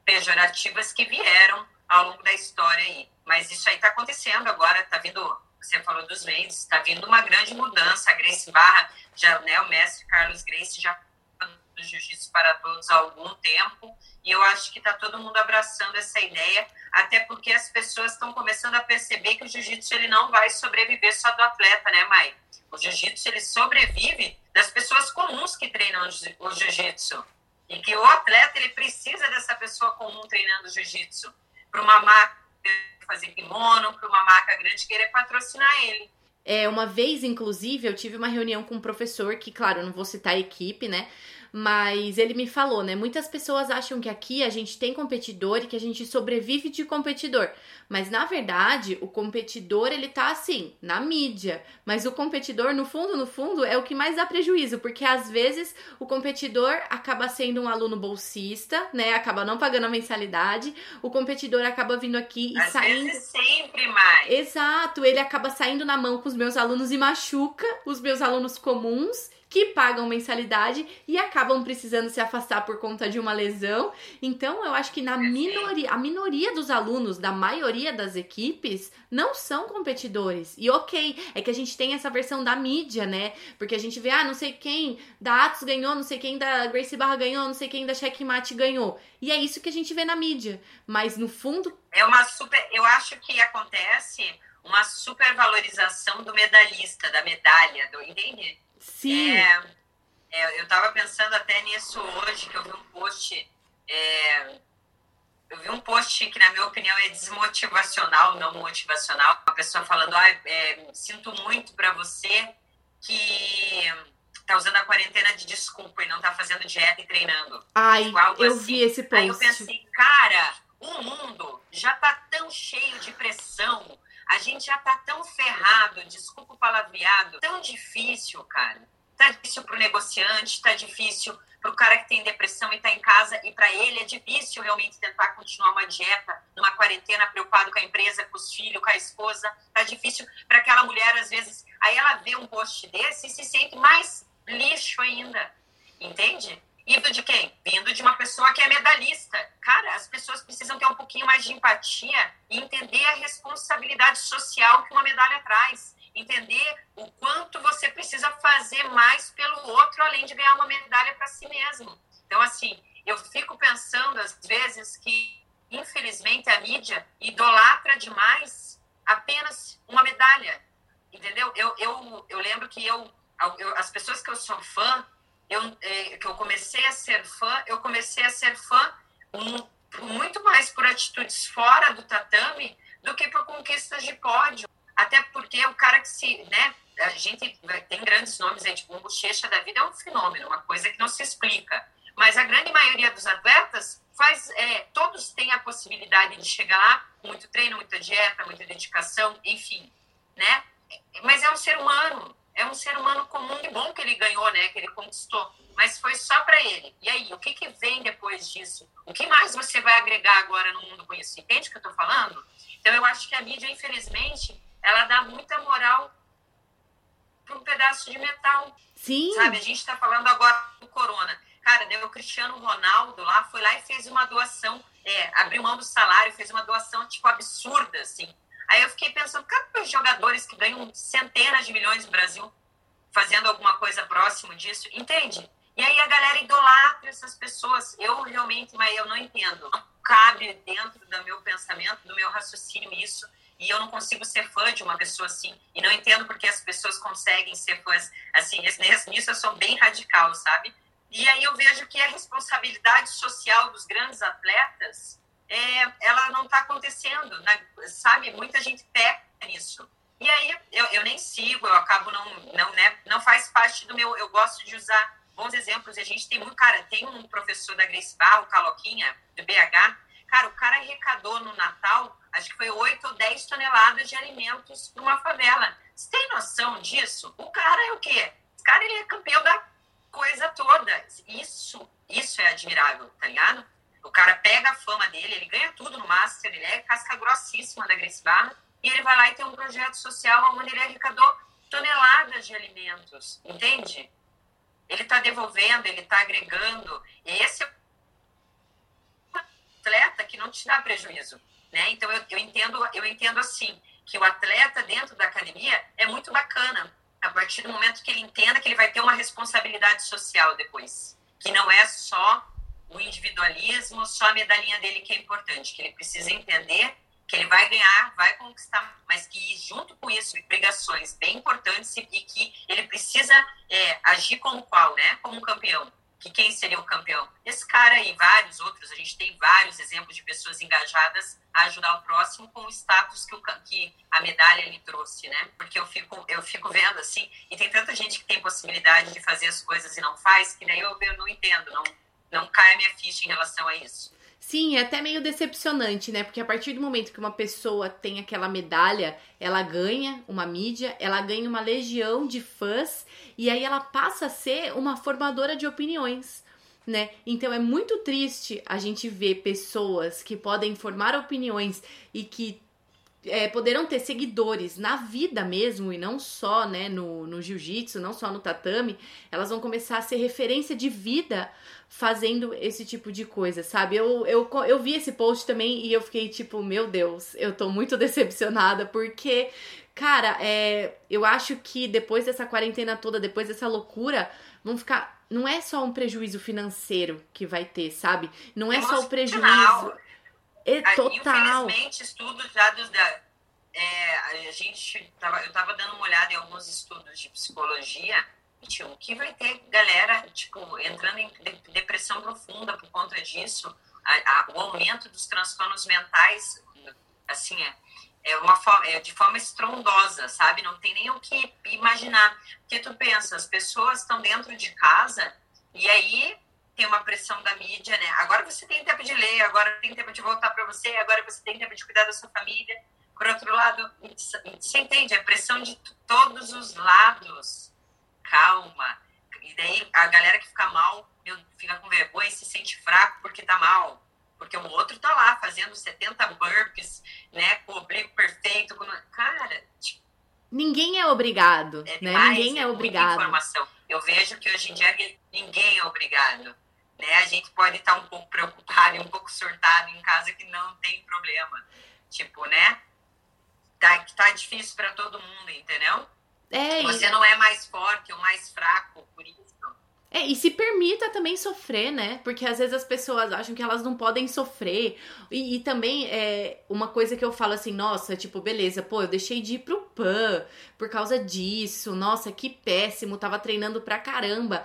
B: pejorativas que vieram ao longo da história aí. Mas isso aí está acontecendo agora, está vindo, você falou dos Mendes, está vindo uma grande mudança. A Grace Barra, já, né, o mestre Carlos Grace já do Jiu-Jitsu para Todos há algum tempo, e eu acho que está todo mundo abraçando essa ideia, até porque as pessoas estão começando a perceber que o Jiu-Jitsu ele não vai sobreviver só do atleta, né, Mai? O Jiu-Jitsu ele sobrevive das pessoas comuns que treinam o Jiu-Jitsu. E que o atleta ele precisa dessa pessoa comum treinando Jiu-Jitsu para uma marca fazer kimono, para uma marca grande querer patrocinar ele.
A: É, uma vez, inclusive, eu tive uma reunião com um professor que, claro, não vou citar a equipe, né? Mas ele me falou, né? Muitas pessoas acham que aqui a gente tem competidor e que a gente sobrevive de competidor. Mas na verdade, o competidor ele tá assim, na mídia. Mas o competidor, no fundo, no fundo, é o que mais dá prejuízo, porque às vezes o competidor acaba sendo um aluno bolsista, né? Acaba não pagando a mensalidade. O competidor acaba vindo aqui e
B: às
A: saindo.
B: Vezes sempre mais.
A: Exato, ele acaba saindo na mão com os meus alunos e machuca os meus alunos comuns que pagam mensalidade e acabam precisando se afastar por conta de uma lesão. Então, eu acho que na minoria, a minoria dos alunos da maioria das equipes não são competidores. E ok, é que a gente tem essa versão da mídia, né? Porque a gente vê, ah, não sei quem da Atos ganhou, não sei quem da Gracie Barra ganhou, não sei quem da Checkmate ganhou. E é isso que a gente vê na mídia. Mas no fundo.
B: É uma super. Eu acho que acontece uma supervalorização do medalhista, da medalha, do, entende?
A: Sim.
B: É, é, eu estava pensando até nisso hoje, que eu vi um post. É, eu vi um post que, na minha opinião, é desmotivacional, não motivacional. Uma pessoa falando: ah, é, sinto muito para você que tá usando a quarentena de desculpa e não tá fazendo dieta e treinando.
A: Ai, eu assim. vi esse post.
B: Aí eu pensei, cara, o mundo já tá tão cheio de pressão, a gente já tá tão ferrado, desculpa o palavreado, tão difícil, cara. Tá difícil pro negociante, tá difícil pro cara que tem depressão e tá em casa, e para ele é difícil realmente tentar continuar uma dieta numa quarentena, preocupado com a empresa, com os filhos, com a esposa. Tá difícil para aquela mulher, às vezes, Aí ela vê um post desse e se sente mais lixo ainda, entende? Vindo de quem? Vindo de uma pessoa que é medalhista. Cara, as pessoas precisam ter um pouquinho mais de empatia e entender a responsabilidade social que uma medalha traz. Entender o quanto você precisa fazer mais pelo outro, além de ganhar uma medalha para si mesmo. Então, assim, eu fico pensando, às vezes, que, infelizmente, a mídia idolatra demais apenas uma medalha. Entendeu? Eu, eu, eu lembro que eu, eu as pessoas que eu sou fã, eu, é, que eu comecei a ser fã, eu comecei a ser fã muito mais por atitudes fora do tatame do que por conquistas de pódio. Até porque o cara que se, né, a gente tem grandes nomes aí, tipo, um bochecha da vida é um fenômeno, uma coisa que não se explica. Mas a grande maioria dos atletas faz, é, todos têm a possibilidade de chegar lá, muito treino, muita dieta, muita dedicação, enfim, né? Mas é um ser humano, é um ser humano comum e bom que ele ganhou, né? Que ele conquistou. Mas foi só para ele. E aí, o que, que vem depois disso? O que mais você vai agregar agora no mundo com isso? Entende o que eu estou falando? Então, eu acho que a mídia, infelizmente, ela dá muita moral para um pedaço de metal.
A: Sim.
B: Sabe? A gente está falando agora do corona. Cara, deu o Cristiano Ronaldo lá, foi lá e fez uma doação, é, abriu mão do salário, fez uma doação, tipo, absurda, assim. Aí eu fiquei pensando, cara, os jogadores que ganham centenas de milhões no Brasil fazendo alguma coisa próximo disso, entende? E aí a galera idolatra essas pessoas. Eu realmente, mas eu não entendo. Não cabe dentro do meu pensamento, do meu raciocínio isso. E eu não consigo ser fã de uma pessoa assim. E não entendo porque as pessoas conseguem ser fãs assim. Nisso eu sou bem radical, sabe? E aí eu vejo que a responsabilidade social dos grandes atletas é, ela não está acontecendo, né? sabe? Muita gente peca nisso. E aí eu, eu nem sigo, eu acabo não, não, né? Não faz parte do meu. Eu gosto de usar bons exemplos. A gente tem muito, cara, tem um professor da Grace Bar, o Caloquinha, do BH. Cara, o cara arrecadou no Natal, acho que foi 8 ou 10 toneladas de alimentos para uma favela. Você tem noção disso? O cara é o quê? Esse cara ele é campeão da coisa toda. Isso, isso é admirável, tá ligado? O cara pega a fama dele, ele ganha tudo no Master, ele é casca grossíssima da Grace Barra, e ele vai lá e tem um projeto social onde ele arrecadou toneladas de alimentos, entende? Ele está devolvendo, ele está agregando. E esse é um atleta que não te dá prejuízo, né? Então eu, eu entendo, eu entendo assim que o atleta dentro da academia é muito bacana a partir do momento que ele entenda que ele vai ter uma responsabilidade social depois, que não é só o individualismo, só a medalhinha dele que é importante, que ele precisa entender que ele vai ganhar, vai conquistar, mas que junto com isso, pregações bem importantes e que ele precisa é, agir como qual, né? Como um campeão. Que quem seria o campeão? Esse cara e vários outros, a gente tem vários exemplos de pessoas engajadas a ajudar o próximo com o status que, o, que a medalha lhe trouxe, né? Porque eu fico, eu fico vendo assim, e tem tanta gente que tem possibilidade de fazer as coisas e não faz, que daí eu, eu não entendo, não, não cai a minha ficha em relação a isso.
A: Sim, é até meio decepcionante, né? Porque a partir do momento que uma pessoa tem aquela medalha, ela ganha uma mídia, ela ganha uma legião de fãs e aí ela passa a ser uma formadora de opiniões, né? Então é muito triste a gente ver pessoas que podem formar opiniões e que é, poderão ter seguidores na vida mesmo e não só né, no, no jiu-jitsu, não só no tatame, elas vão começar a ser referência de vida fazendo esse tipo de coisa, sabe? Eu, eu, eu vi esse post também e eu fiquei tipo, meu Deus, eu tô muito decepcionada porque, cara, é, eu acho que depois dessa quarentena toda, depois dessa loucura, vão ficar. Não é só um prejuízo financeiro que vai ter, sabe? Não é só o prejuízo. É total.
B: Infelizmente, estudos já dos. Da, é, a gente tava, eu estava dando uma olhada em alguns estudos de psicologia o que vai ter galera, tipo, entrando em depressão profunda por conta disso, a, a, o aumento dos transtornos mentais, assim, é, é, uma forma, é de forma estrondosa, sabe? Não tem nem o que imaginar. Porque tu pensa, as pessoas estão dentro de casa e aí tem uma pressão da mídia, né? Agora você tem tempo de ler, agora tem tempo de voltar para você, agora você tem tempo de cuidar da sua família. Por outro lado, você entende? A pressão de todos os lados calma. E daí a galera que fica mal, fica com vergonha e se sente fraco porque tá mal. Porque o outro tá lá fazendo 70 burpees, né, com o oblíquo perfeito. Com... Cara, tipo,
A: ninguém é obrigado, é né? ninguém é obrigado.
B: Informação. Eu vejo que hoje em dia ninguém é obrigado. Né? A gente pode estar um pouco preocupado e um pouco surtado em casa que não tem problema. Tipo, né? Tá, tá difícil para todo mundo, entendeu? É, Você e... não é mais forte ou mais fraco por isso.
A: É, e se permita também sofrer, né? Porque às vezes as pessoas acham que elas não podem sofrer. E, e, também é uma coisa que eu falo assim, nossa, tipo, beleza, pô, eu deixei de ir pro PAN por causa disso. Nossa, que péssimo, tava treinando pra caramba.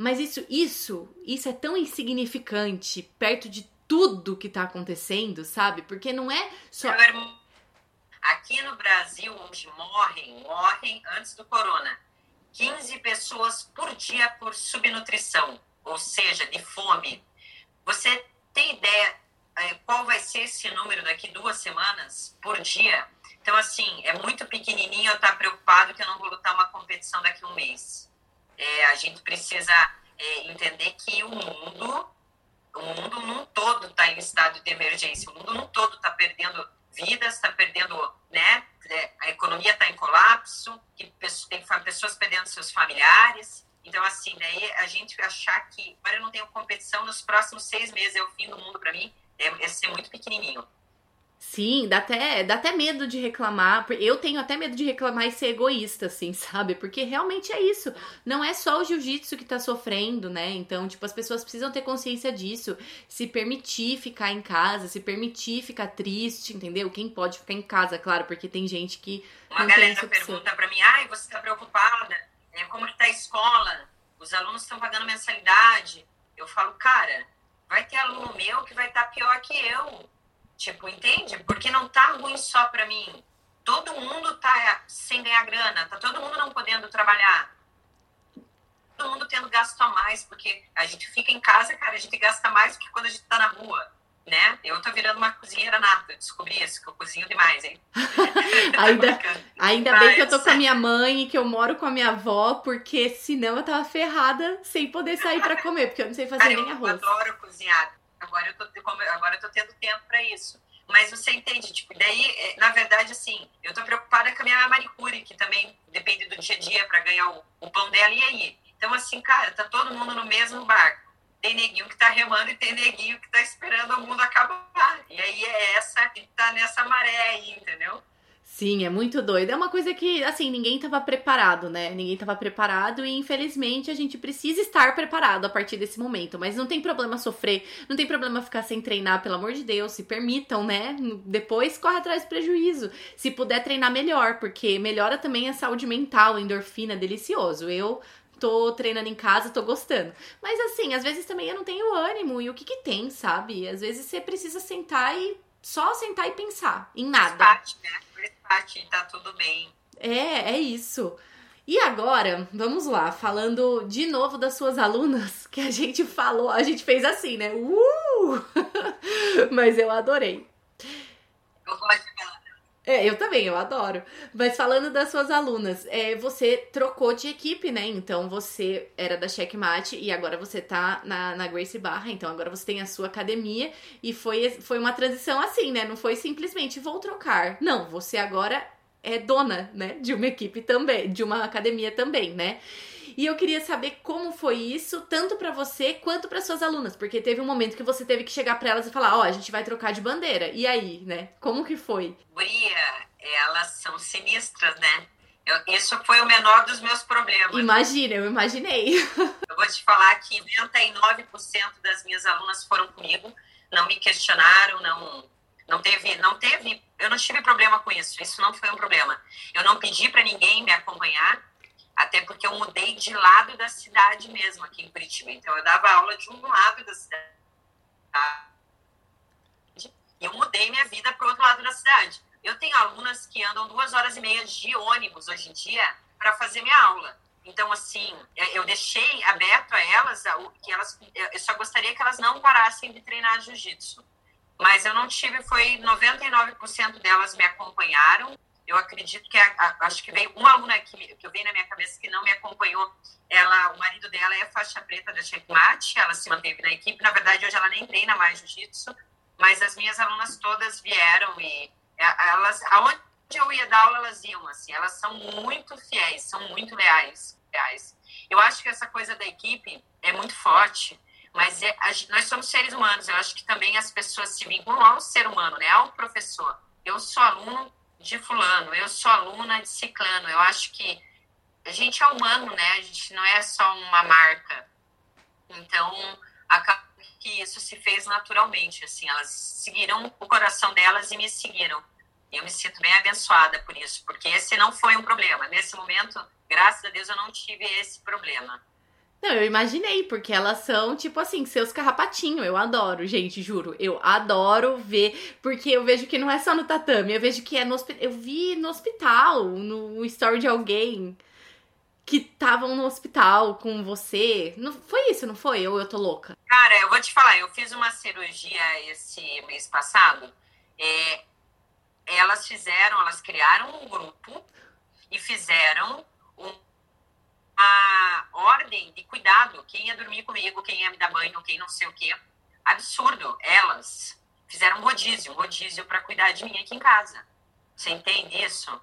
A: Mas isso, isso, isso é tão insignificante perto de tudo que tá acontecendo, sabe? Porque não é só.
B: Aqui no Brasil, onde morrem, morrem antes do corona 15 pessoas por dia por subnutrição, ou seja, de fome. Você tem ideia é, qual vai ser esse número daqui duas semanas por dia? Então, assim, é muito pequenininho eu estar preocupado que eu não vou lutar uma competição daqui um mês. É, a gente precisa é, entender que o mundo, o mundo num todo está em estado de emergência. O mundo num todo está perdendo vidas, está perdendo, né? É, a economia está em colapso, que tem pessoas perdendo seus familiares. Então, assim, daí a gente achar que agora eu não tenho competição, nos próximos seis meses é o fim do mundo para mim, é, é ser muito pequenininho.
A: Sim, dá até, dá até medo de reclamar. Eu tenho até medo de reclamar e ser egoísta, assim, sabe? Porque realmente é isso. Não é só o jiu-jitsu que tá sofrendo, né? Então, tipo, as pessoas precisam ter consciência disso. Se permitir ficar em casa, se permitir ficar triste, entendeu? Quem pode ficar em casa, claro, porque tem gente que.
B: Uma galera pergunta pra mim, ai, você tá preocupada? É, como que tá a escola? Os alunos estão pagando mensalidade. Eu falo, cara, vai ter aluno meu que vai estar tá pior que eu Tipo, entende? Porque não tá ruim só para mim. Todo mundo tá sem ganhar grana, tá todo mundo não podendo trabalhar. Todo mundo tendo gasto a mais, porque a gente fica em casa, cara, a gente gasta mais do que quando a gente tá na rua né? Eu tô virando uma cozinheira nata, descobri isso, que eu cozinho demais, hein?
A: ainda ainda bem que eu tô com a minha mãe e que eu moro com a minha avó, porque senão eu tava ferrada sem poder sair para comer, porque eu não sei fazer Cara, nem arroz.
B: Eu adoro cozinhar. Agora eu tô, agora eu tô tendo tempo para isso. Mas você entende, tipo, daí, é, na verdade, assim, eu tô preocupada com a minha manicure, que também depende do dia a dia para ganhar o, o, pão dela, e aí? Então, assim, cara, tá todo mundo no mesmo barco. Tem neguinho que tá remando e tem neguinho que tá esperando o mundo acabar. E aí é essa que tá nessa maré aí, entendeu?
A: Sim, é muito doido. É uma coisa que, assim, ninguém estava preparado, né? Ninguém estava preparado e, infelizmente, a gente precisa estar preparado a partir desse momento. Mas não tem problema sofrer, não tem problema ficar sem treinar, pelo amor de Deus. Se permitam, né? Depois corre atrás do prejuízo. Se puder treinar melhor, porque melhora também a saúde mental, endorfina, delicioso. Eu tô treinando em casa, tô gostando. Mas assim, às vezes também eu não tenho ânimo. E o que que tem, sabe? Às vezes você precisa sentar e só sentar e pensar em nada.
B: Parte, Tati, tá tudo bem.
A: É, é isso. E agora, vamos lá, falando de novo das suas alunas, que a gente falou, a gente fez assim, né? Uh! Mas eu adorei. É, eu também, eu adoro. Mas falando das suas alunas, é, você trocou de equipe, né? Então você era da Checkmate e agora você tá na, na Grace Barra, então agora você tem a sua academia e foi, foi uma transição assim, né? Não foi simplesmente vou trocar. Não, você agora é dona, né? De uma equipe também, de uma academia também, né? E eu queria saber como foi isso, tanto para você quanto para suas alunas, porque teve um momento que você teve que chegar para elas e falar: "Ó, oh, a gente vai trocar de bandeira". E aí, né? Como que foi?
B: Guria, elas são sinistras, né? Eu, isso foi o menor dos meus problemas.
A: Imagina, eu imaginei.
B: eu vou te falar que 99% das minhas alunas foram comigo, não me questionaram, não não teve, não teve, eu não tive problema com isso. Isso não foi um problema. Eu não pedi para ninguém me acompanhar. Até porque eu mudei de lado da cidade mesmo, aqui em Curitiba. Então, eu dava aula de um lado da cidade. E eu mudei minha vida para o outro lado da cidade. Eu tenho alunas que andam duas horas e meia de ônibus hoje em dia para fazer minha aula. Então, assim, é, eu deixei aberto a elas que elas. Eu só gostaria que elas não parassem de treinar jiu-jitsu. Mas eu não tive, foi 99% delas me acompanharam eu acredito que a, a, acho que veio uma aluna que, que eu veio na minha cabeça que não me acompanhou. Ela, o marido dela é faixa preta da checkmate, ela se manteve na equipe. Na verdade, hoje ela nem treina mais jiu-jitsu, mas as minhas alunas todas vieram e é, elas, aonde eu ia dar aula, elas iam, assim, elas são muito fiéis, são muito leais. leais. Eu acho que essa coisa da equipe é muito forte, mas é, nós somos seres humanos, eu acho que também as pessoas se vinculam ao ser humano, né, ao professor. Eu sou aluno de fulano, eu sou aluna de ciclano, eu acho que a gente é humano, né, a gente não é só uma marca. Então, acaba que isso se fez naturalmente, assim, elas seguiram o coração delas e me seguiram. Eu me sinto bem abençoada por isso, porque esse não foi um problema. Nesse momento, graças a Deus, eu não tive esse problema.
A: Não, eu imaginei, porque elas são, tipo assim, seus carrapatinhos. Eu adoro, gente, juro. Eu adoro ver, porque eu vejo que não é só no tatame, eu vejo que é no hospital. Eu vi no hospital, no story de alguém que estavam no hospital com você. Não foi isso, não foi? Ou eu tô louca?
B: Cara, eu vou te falar, eu fiz uma cirurgia esse mês passado. É, elas fizeram, elas criaram um grupo e fizeram uma ordem de cuidado. Quem ia dormir comigo, quem ia me dar banho, quem não sei o quê. Absurdo. Elas fizeram um rodízio, um rodízio para cuidar de mim aqui em casa. Você entende isso?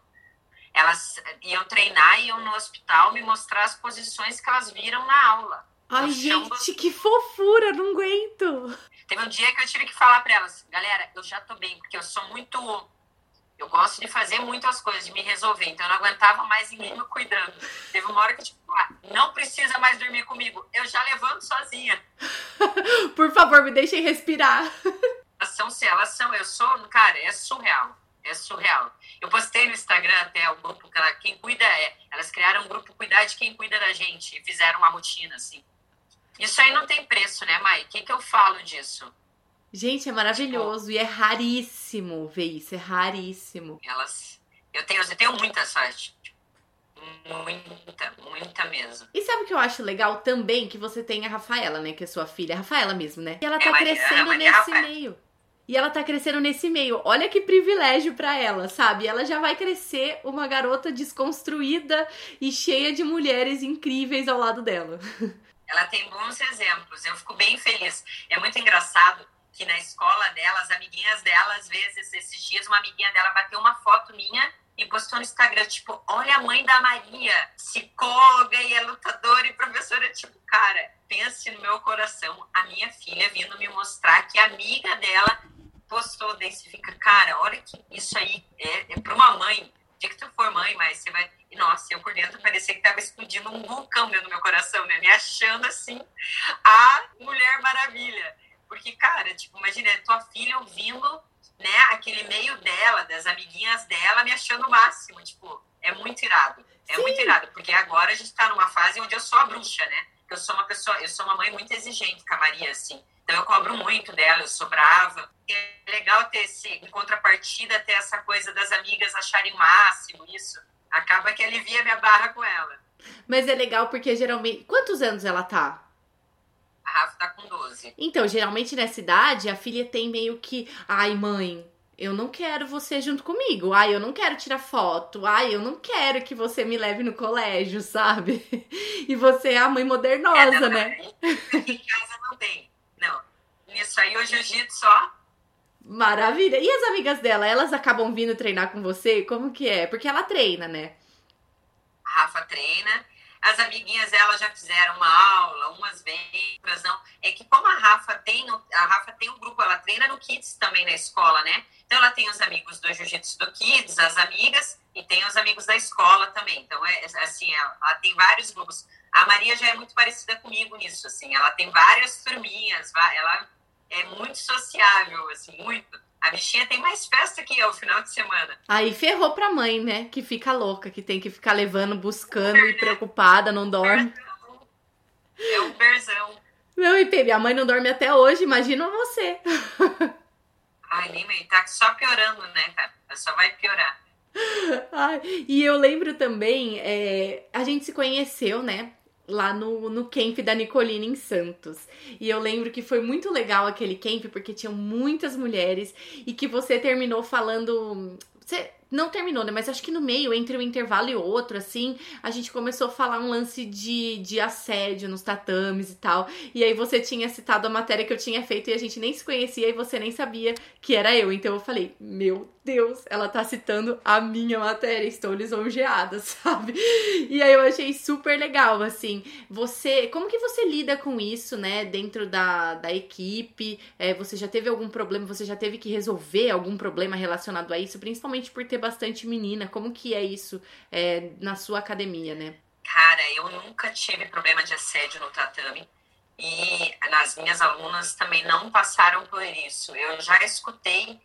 B: Elas iam treinar, iam no hospital me mostrar as posições que elas viram na aula.
A: Ai, gente, que fofura, não aguento.
B: Teve um dia que eu tive que falar para elas, galera, eu já tô bem, porque eu sou muito eu gosto de fazer muitas coisas, de me resolver. Então eu não aguentava mais ninguém me cuidando. Teve uma hora que, tipo, ah, não precisa mais dormir comigo. Eu já levanto sozinha.
A: Por favor, me deixem respirar.
B: Elas são, elas são, eu sou, cara, é surreal. É surreal. Eu postei no Instagram até o grupo que ela, quem cuida é. Elas criaram um grupo Cuidar de Quem Cuida da Gente. E fizeram uma rotina, assim. Isso aí não tem preço, né, Mai? O que, que eu falo disso?
A: Gente, é maravilhoso tipo, e é raríssimo ver isso, é raríssimo.
B: Elas. Eu tenho, eu tenho muita sorte. Muita, muita mesmo.
A: E sabe o que eu acho legal também? Que você tem a Rafaela, né? Que é sua filha, a Rafaela mesmo, né? E ela tá é crescendo nesse meio. E ela tá crescendo nesse meio. Olha que privilégio para ela, sabe? Ela já vai crescer uma garota desconstruída e cheia de mulheres incríveis ao lado dela.
B: Ela tem bons exemplos. Eu fico bem feliz. É muito engraçado que na escola dela, as amiguinhas dela, às vezes, esses dias, uma amiguinha dela bateu uma foto minha e postou no Instagram, tipo, olha a mãe da Maria, psicóloga e é lutadora e professora. Tipo, cara, pense no meu coração, a minha filha vindo me mostrar que a amiga dela postou, você fica, cara, olha que isso aí é, é para uma mãe. Dia que tu for mãe, mas você vai. E, nossa, eu por dentro parecia que tava explodindo um vulcão dentro do meu coração, né? Me achando assim, a Mulher Maravilha. Porque, cara, tipo, imagina, tua filha ouvindo, né, aquele meio dela, das amiguinhas dela, me achando o máximo. Tipo, é muito irado. É Sim. muito irado. Porque agora a gente tá numa fase onde eu sou a bruxa, né? Eu sou uma pessoa, eu sou uma mãe muito exigente com a Maria, assim. Então eu cobro muito dela, eu sou brava. É legal ter esse, em contrapartida, ter essa coisa das amigas acharem o máximo, isso. Acaba que alivia minha barra com ela.
A: Mas é legal porque geralmente. Quantos anos ela tá?
B: A Rafa tá com 12.
A: Então, geralmente nessa idade, a filha tem meio que. Ai, mãe, eu não quero você junto comigo. Ai, eu não quero tirar foto. Ai, eu não quero que você me leve no colégio, sabe? E você é a mãe modernosa, é, né?
B: Aqui em casa não tem. Não. Nisso aí, o jiu-jitsu só.
A: Maravilha. E as amigas dela, elas acabam vindo treinar com você? Como que é? Porque ela treina, né?
B: A Rafa treina. As amiguinhas elas já fizeram uma aula, umas vêm, outras não. É que como a Rafa tem, a Rafa tem um grupo, ela treina no Kids também na escola, né? Então ela tem os amigos do Jiu-Jitsu do Kids, as amigas, e tem os amigos da escola também. Então, é assim, ela, ela tem vários grupos. A Maria já é muito parecida comigo nisso, assim. Ela tem várias turminhas, ela é muito sociável, assim, muito. A bichinha tem mais festa que eu, final de semana.
A: Aí ferrou pra mãe, né? Que fica louca, que tem que ficar levando, buscando e preocupada, não dorme.
B: É um berzão.
A: Não, e minha mãe não dorme até hoje, imagina você.
B: Ai, nem mãe, tá só piorando, né, cara? Só vai piorar.
A: Ai, e eu lembro também, é, a gente se conheceu, né? Lá no, no camp da Nicolina em Santos. E eu lembro que foi muito legal aquele camp porque tinham muitas mulheres e que você terminou falando. Você não terminou, né? Mas acho que no meio, entre um intervalo e outro, assim, a gente começou a falar um lance de, de assédio nos tatames e tal. E aí você tinha citado a matéria que eu tinha feito e a gente nem se conhecia e você nem sabia que era eu. Então eu falei, meu Deus, ela tá citando a minha matéria, estou lisonjeada, sabe? E aí eu achei super legal, assim, você, como que você lida com isso, né, dentro da, da equipe? É, você já teve algum problema, você já teve que resolver algum problema relacionado a isso, principalmente por ter bastante menina, como que é isso é, na sua academia, né?
B: Cara, eu nunca tive problema de assédio no tatame. E as minhas alunas também não passaram por isso. Eu já escutei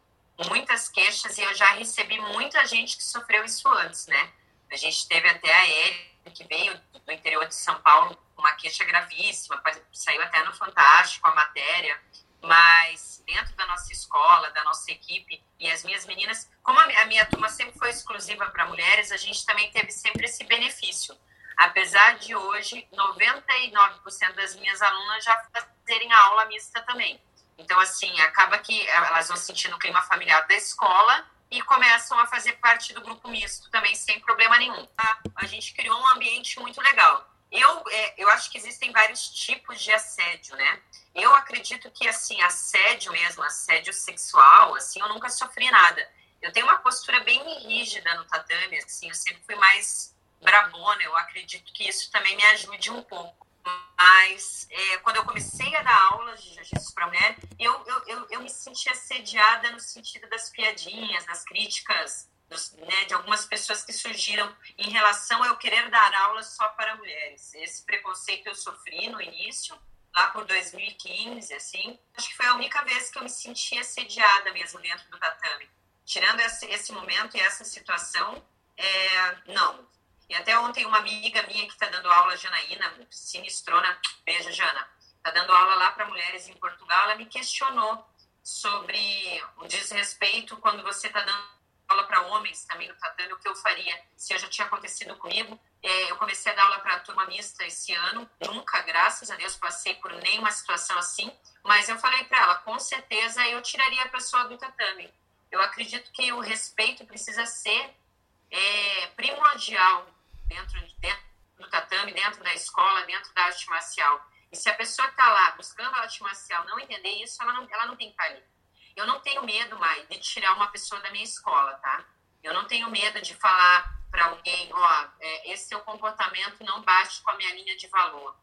B: muitas queixas e eu já recebi muita gente que sofreu isso antes, né? A gente teve até a Eri, que veio do interior de São Paulo, uma queixa gravíssima, saiu até no Fantástico a matéria, mas dentro da nossa escola, da nossa equipe, e as minhas meninas, como a minha turma sempre foi exclusiva para mulheres, a gente também teve sempre esse benefício. Apesar de hoje 99% das minhas alunas já fazerem a aula mista também. Então, assim, acaba que elas vão sentindo o clima familiar da escola e começam a fazer parte do grupo misto também, sem problema nenhum. Tá? A gente criou um ambiente muito legal. Eu, é, eu acho que existem vários tipos de assédio, né? Eu acredito que, assim, assédio mesmo, assédio sexual, assim, eu nunca sofri nada. Eu tenho uma postura bem rígida no tatame, assim, eu sempre fui mais brabona, eu acredito que isso também me ajude um pouco. Mas é, quando eu comecei a dar aulas de jiu-jitsu para mulher, eu, eu, eu, eu, me senti assediada no sentido das piadinhas, das críticas, dos, né, de algumas pessoas que surgiram em relação a eu querer dar aulas só para mulheres. Esse preconceito eu sofri no início, lá por 2015, assim. Acho que foi a única vez que eu me senti assediada mesmo dentro do tatame. Tirando esse, esse momento e essa situação, é, não, e até ontem uma amiga minha que está dando aula, Janaína, sinistrona, beijo, Jana, está dando aula lá para mulheres em Portugal, ela me questionou sobre o desrespeito quando você está dando aula para homens. Também no tatame, o que eu faria se eu já tinha acontecido comigo. É, eu comecei a dar aula para a turma mista esse ano, nunca, graças a Deus, passei por nenhuma situação assim, mas eu falei para ela, com certeza eu tiraria a pessoa do tatame. Eu acredito que o respeito precisa ser é, primordial dentro, dentro do tatame, dentro da escola, dentro da arte marcial. E se a pessoa está lá buscando a arte marcial não entender isso, ela não, ela não tem que estar ali. Eu não tenho medo, mais de tirar uma pessoa da minha escola, tá? Eu não tenho medo de falar para alguém, ó, é, esse seu comportamento não bate com a minha linha de valor.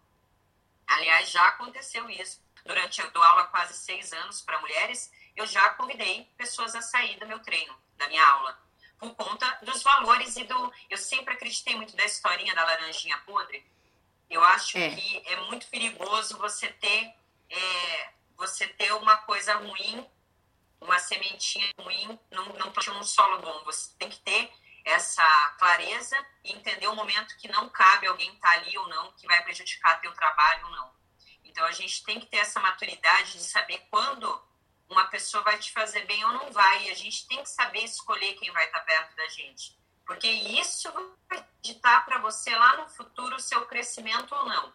B: Aliás, já aconteceu isso. Durante eu dou aula quase seis anos para mulheres, eu já convidei pessoas a sair do meu treino, da minha aula por conta dos valores e do. Eu sempre acreditei muito da historinha da laranjinha podre. Eu acho é. que é muito perigoso você ter é, você ter uma coisa ruim, uma sementinha ruim, não, não plantio um solo bom. Você tem que ter essa clareza e entender o momento que não cabe alguém estar tá ali ou não, que vai prejudicar teu trabalho ou não. Então a gente tem que ter essa maturidade de saber quando uma pessoa vai te fazer bem ou não vai. E a gente tem que saber escolher quem vai estar perto da gente. Porque isso vai ditar para você lá no futuro o seu crescimento ou não.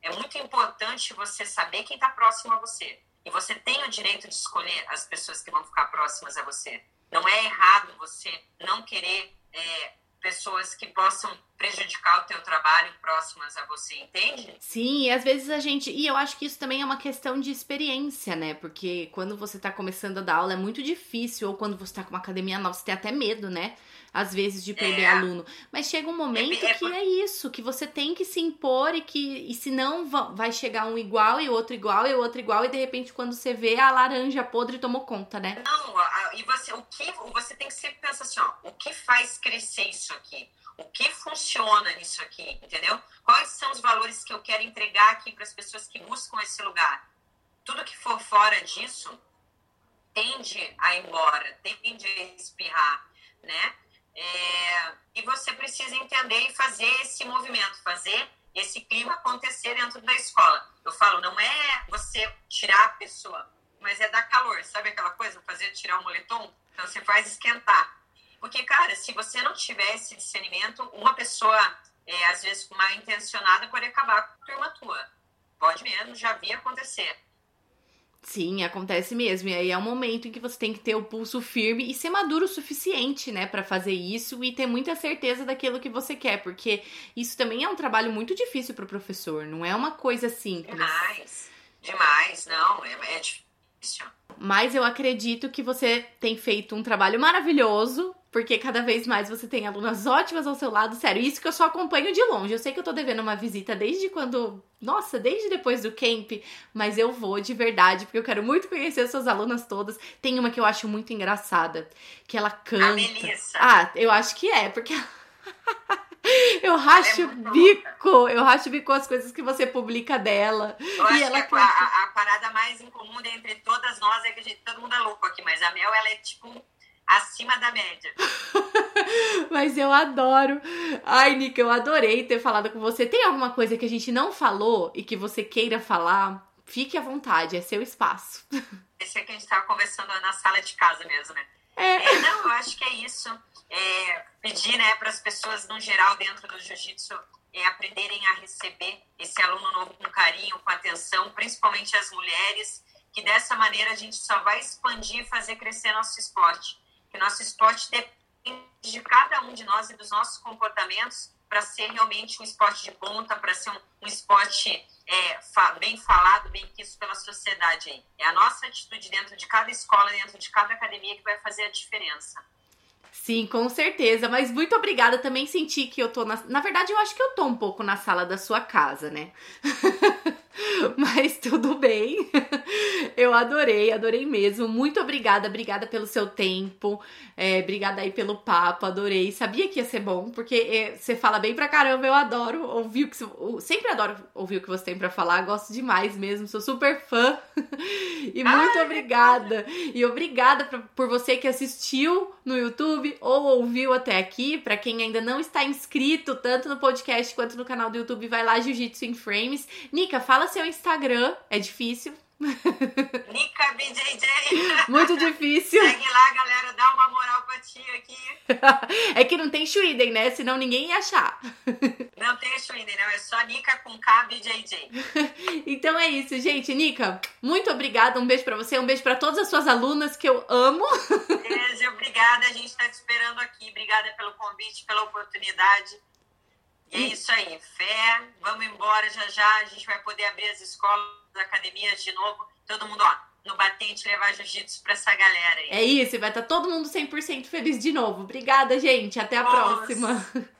B: É muito importante você saber quem está próximo a você. E você tem o direito de escolher as pessoas que vão ficar próximas a você. Não é errado você não querer é, pessoas que possam prejudicar o teu trabalho próximas a você, entende?
A: Sim, e às vezes a gente. E eu acho que isso também é uma questão de experiência, né? Porque quando você tá começando a dar aula é muito difícil, ou quando você tá com uma academia nova, você tem até medo, né? às vezes, de perder é. aluno. Mas chega um momento é, é, que é isso, que você tem que se impor e que, e senão vai chegar um igual e outro igual e outro igual, e de repente, quando você vê, a laranja podre tomou conta, né?
B: Não, e você, o que você tem que pensar assim, ó, o que faz crescer isso aqui? O que funciona nisso aqui, entendeu? Quais são os valores que eu quero entregar aqui para as pessoas que buscam esse lugar? Tudo que for fora disso tende a ir embora, tende a espirrar, né? É, e você precisa entender e fazer esse movimento, fazer esse clima acontecer dentro da escola. Eu falo, não é você tirar a pessoa, mas é dar calor. Sabe aquela coisa, fazer tirar o moletom? Então você faz esquentar. Porque, cara, se você não tiver esse discernimento, uma pessoa, é, às vezes mal intencionada, pode acabar com a turma tua. Pode mesmo, já vi acontecer.
A: Sim, acontece mesmo. E aí é um momento em que você tem que ter o pulso firme e ser maduro o suficiente, né, para fazer isso e ter muita certeza daquilo que você quer, porque isso também é um trabalho muito difícil para o professor, não é uma coisa simples.
B: Demais, demais, não, é, é difícil.
A: mas eu acredito que você tem feito um trabalho maravilhoso, porque cada vez mais você tem alunas ótimas ao seu lado. Sério, isso que eu só acompanho de longe. Eu sei que eu tô devendo uma visita desde quando. Nossa, desde depois do camp, mas eu vou de verdade, porque eu quero muito conhecer suas alunas todas. Tem uma que eu acho muito engraçada, que ela canta. A
B: Melissa.
A: Ah, eu acho que é, porque. Eu racho é bico, eu racho bico as coisas que você publica dela.
B: Eu acho ela que a, a, a, parada mais incomum entre todas nós é que a gente, todo mundo é louco aqui, mas a Mel, ela é tipo acima da média.
A: mas eu adoro. Ai, Nica, eu adorei ter falado com você. Tem alguma coisa que a gente não falou e que você queira falar? Fique à vontade, é seu espaço.
B: Esse é que a gente tava conversando na sala de casa mesmo, né? É. é não, eu acho que é isso é, pedir né, para as pessoas, no geral, dentro do jiu-jitsu, é, aprenderem a receber esse aluno novo com carinho, com atenção, principalmente as mulheres, que dessa maneira a gente só vai expandir e fazer crescer nosso esporte. Que nosso esporte depende de cada um de nós e dos nossos comportamentos para ser realmente um esporte de ponta, para ser um, um esporte é, fa bem falado, bem quisto pela sociedade. Aí. É a nossa atitude dentro de cada escola, dentro de cada academia que vai fazer a diferença.
A: Sim, com certeza. Mas muito obrigada. Também senti que eu tô na. Na verdade, eu acho que eu tô um pouco na sala da sua casa, né? Mas tudo bem. Eu adorei, adorei mesmo. Muito obrigada, obrigada pelo seu tempo. É, obrigada aí pelo papo, adorei. Sabia que ia ser bom, porque é, você fala bem pra caramba. Eu adoro ouvir o que você. Sempre adoro ouvir o que você tem pra falar. Gosto demais mesmo, sou super fã. E muito Ai, obrigada. E obrigada por você que assistiu no YouTube ou ouviu até aqui. Para quem ainda não está inscrito, tanto no podcast quanto no canal do YouTube, vai lá, Jiu-Jitsu em Frames. Nica, fala seu Instagram, é difícil.
B: Nica BJJ.
A: Muito difícil.
B: Segue lá, galera, dá uma moral pra ti aqui.
A: é que não tem Schwiden, né? Senão ninguém ia achar.
B: Não tem Schwiden, não. É só Nica com K BJJ.
A: então é isso, gente. Nica, muito obrigada. Um beijo pra você, um beijo pra todas as suas alunas que eu amo.
B: Beijo, obrigada. A gente tá te esperando aqui. Obrigada pelo convite, pela oportunidade. E é isso aí, fé. Vamos embora já já. A gente vai poder abrir as escolas, as academias de novo. Todo mundo, ó, no batente levar jiu-jitsu pra essa galera aí.
A: É isso, vai estar tá todo mundo 100% feliz de novo. Obrigada, gente. Até a Nossa. próxima.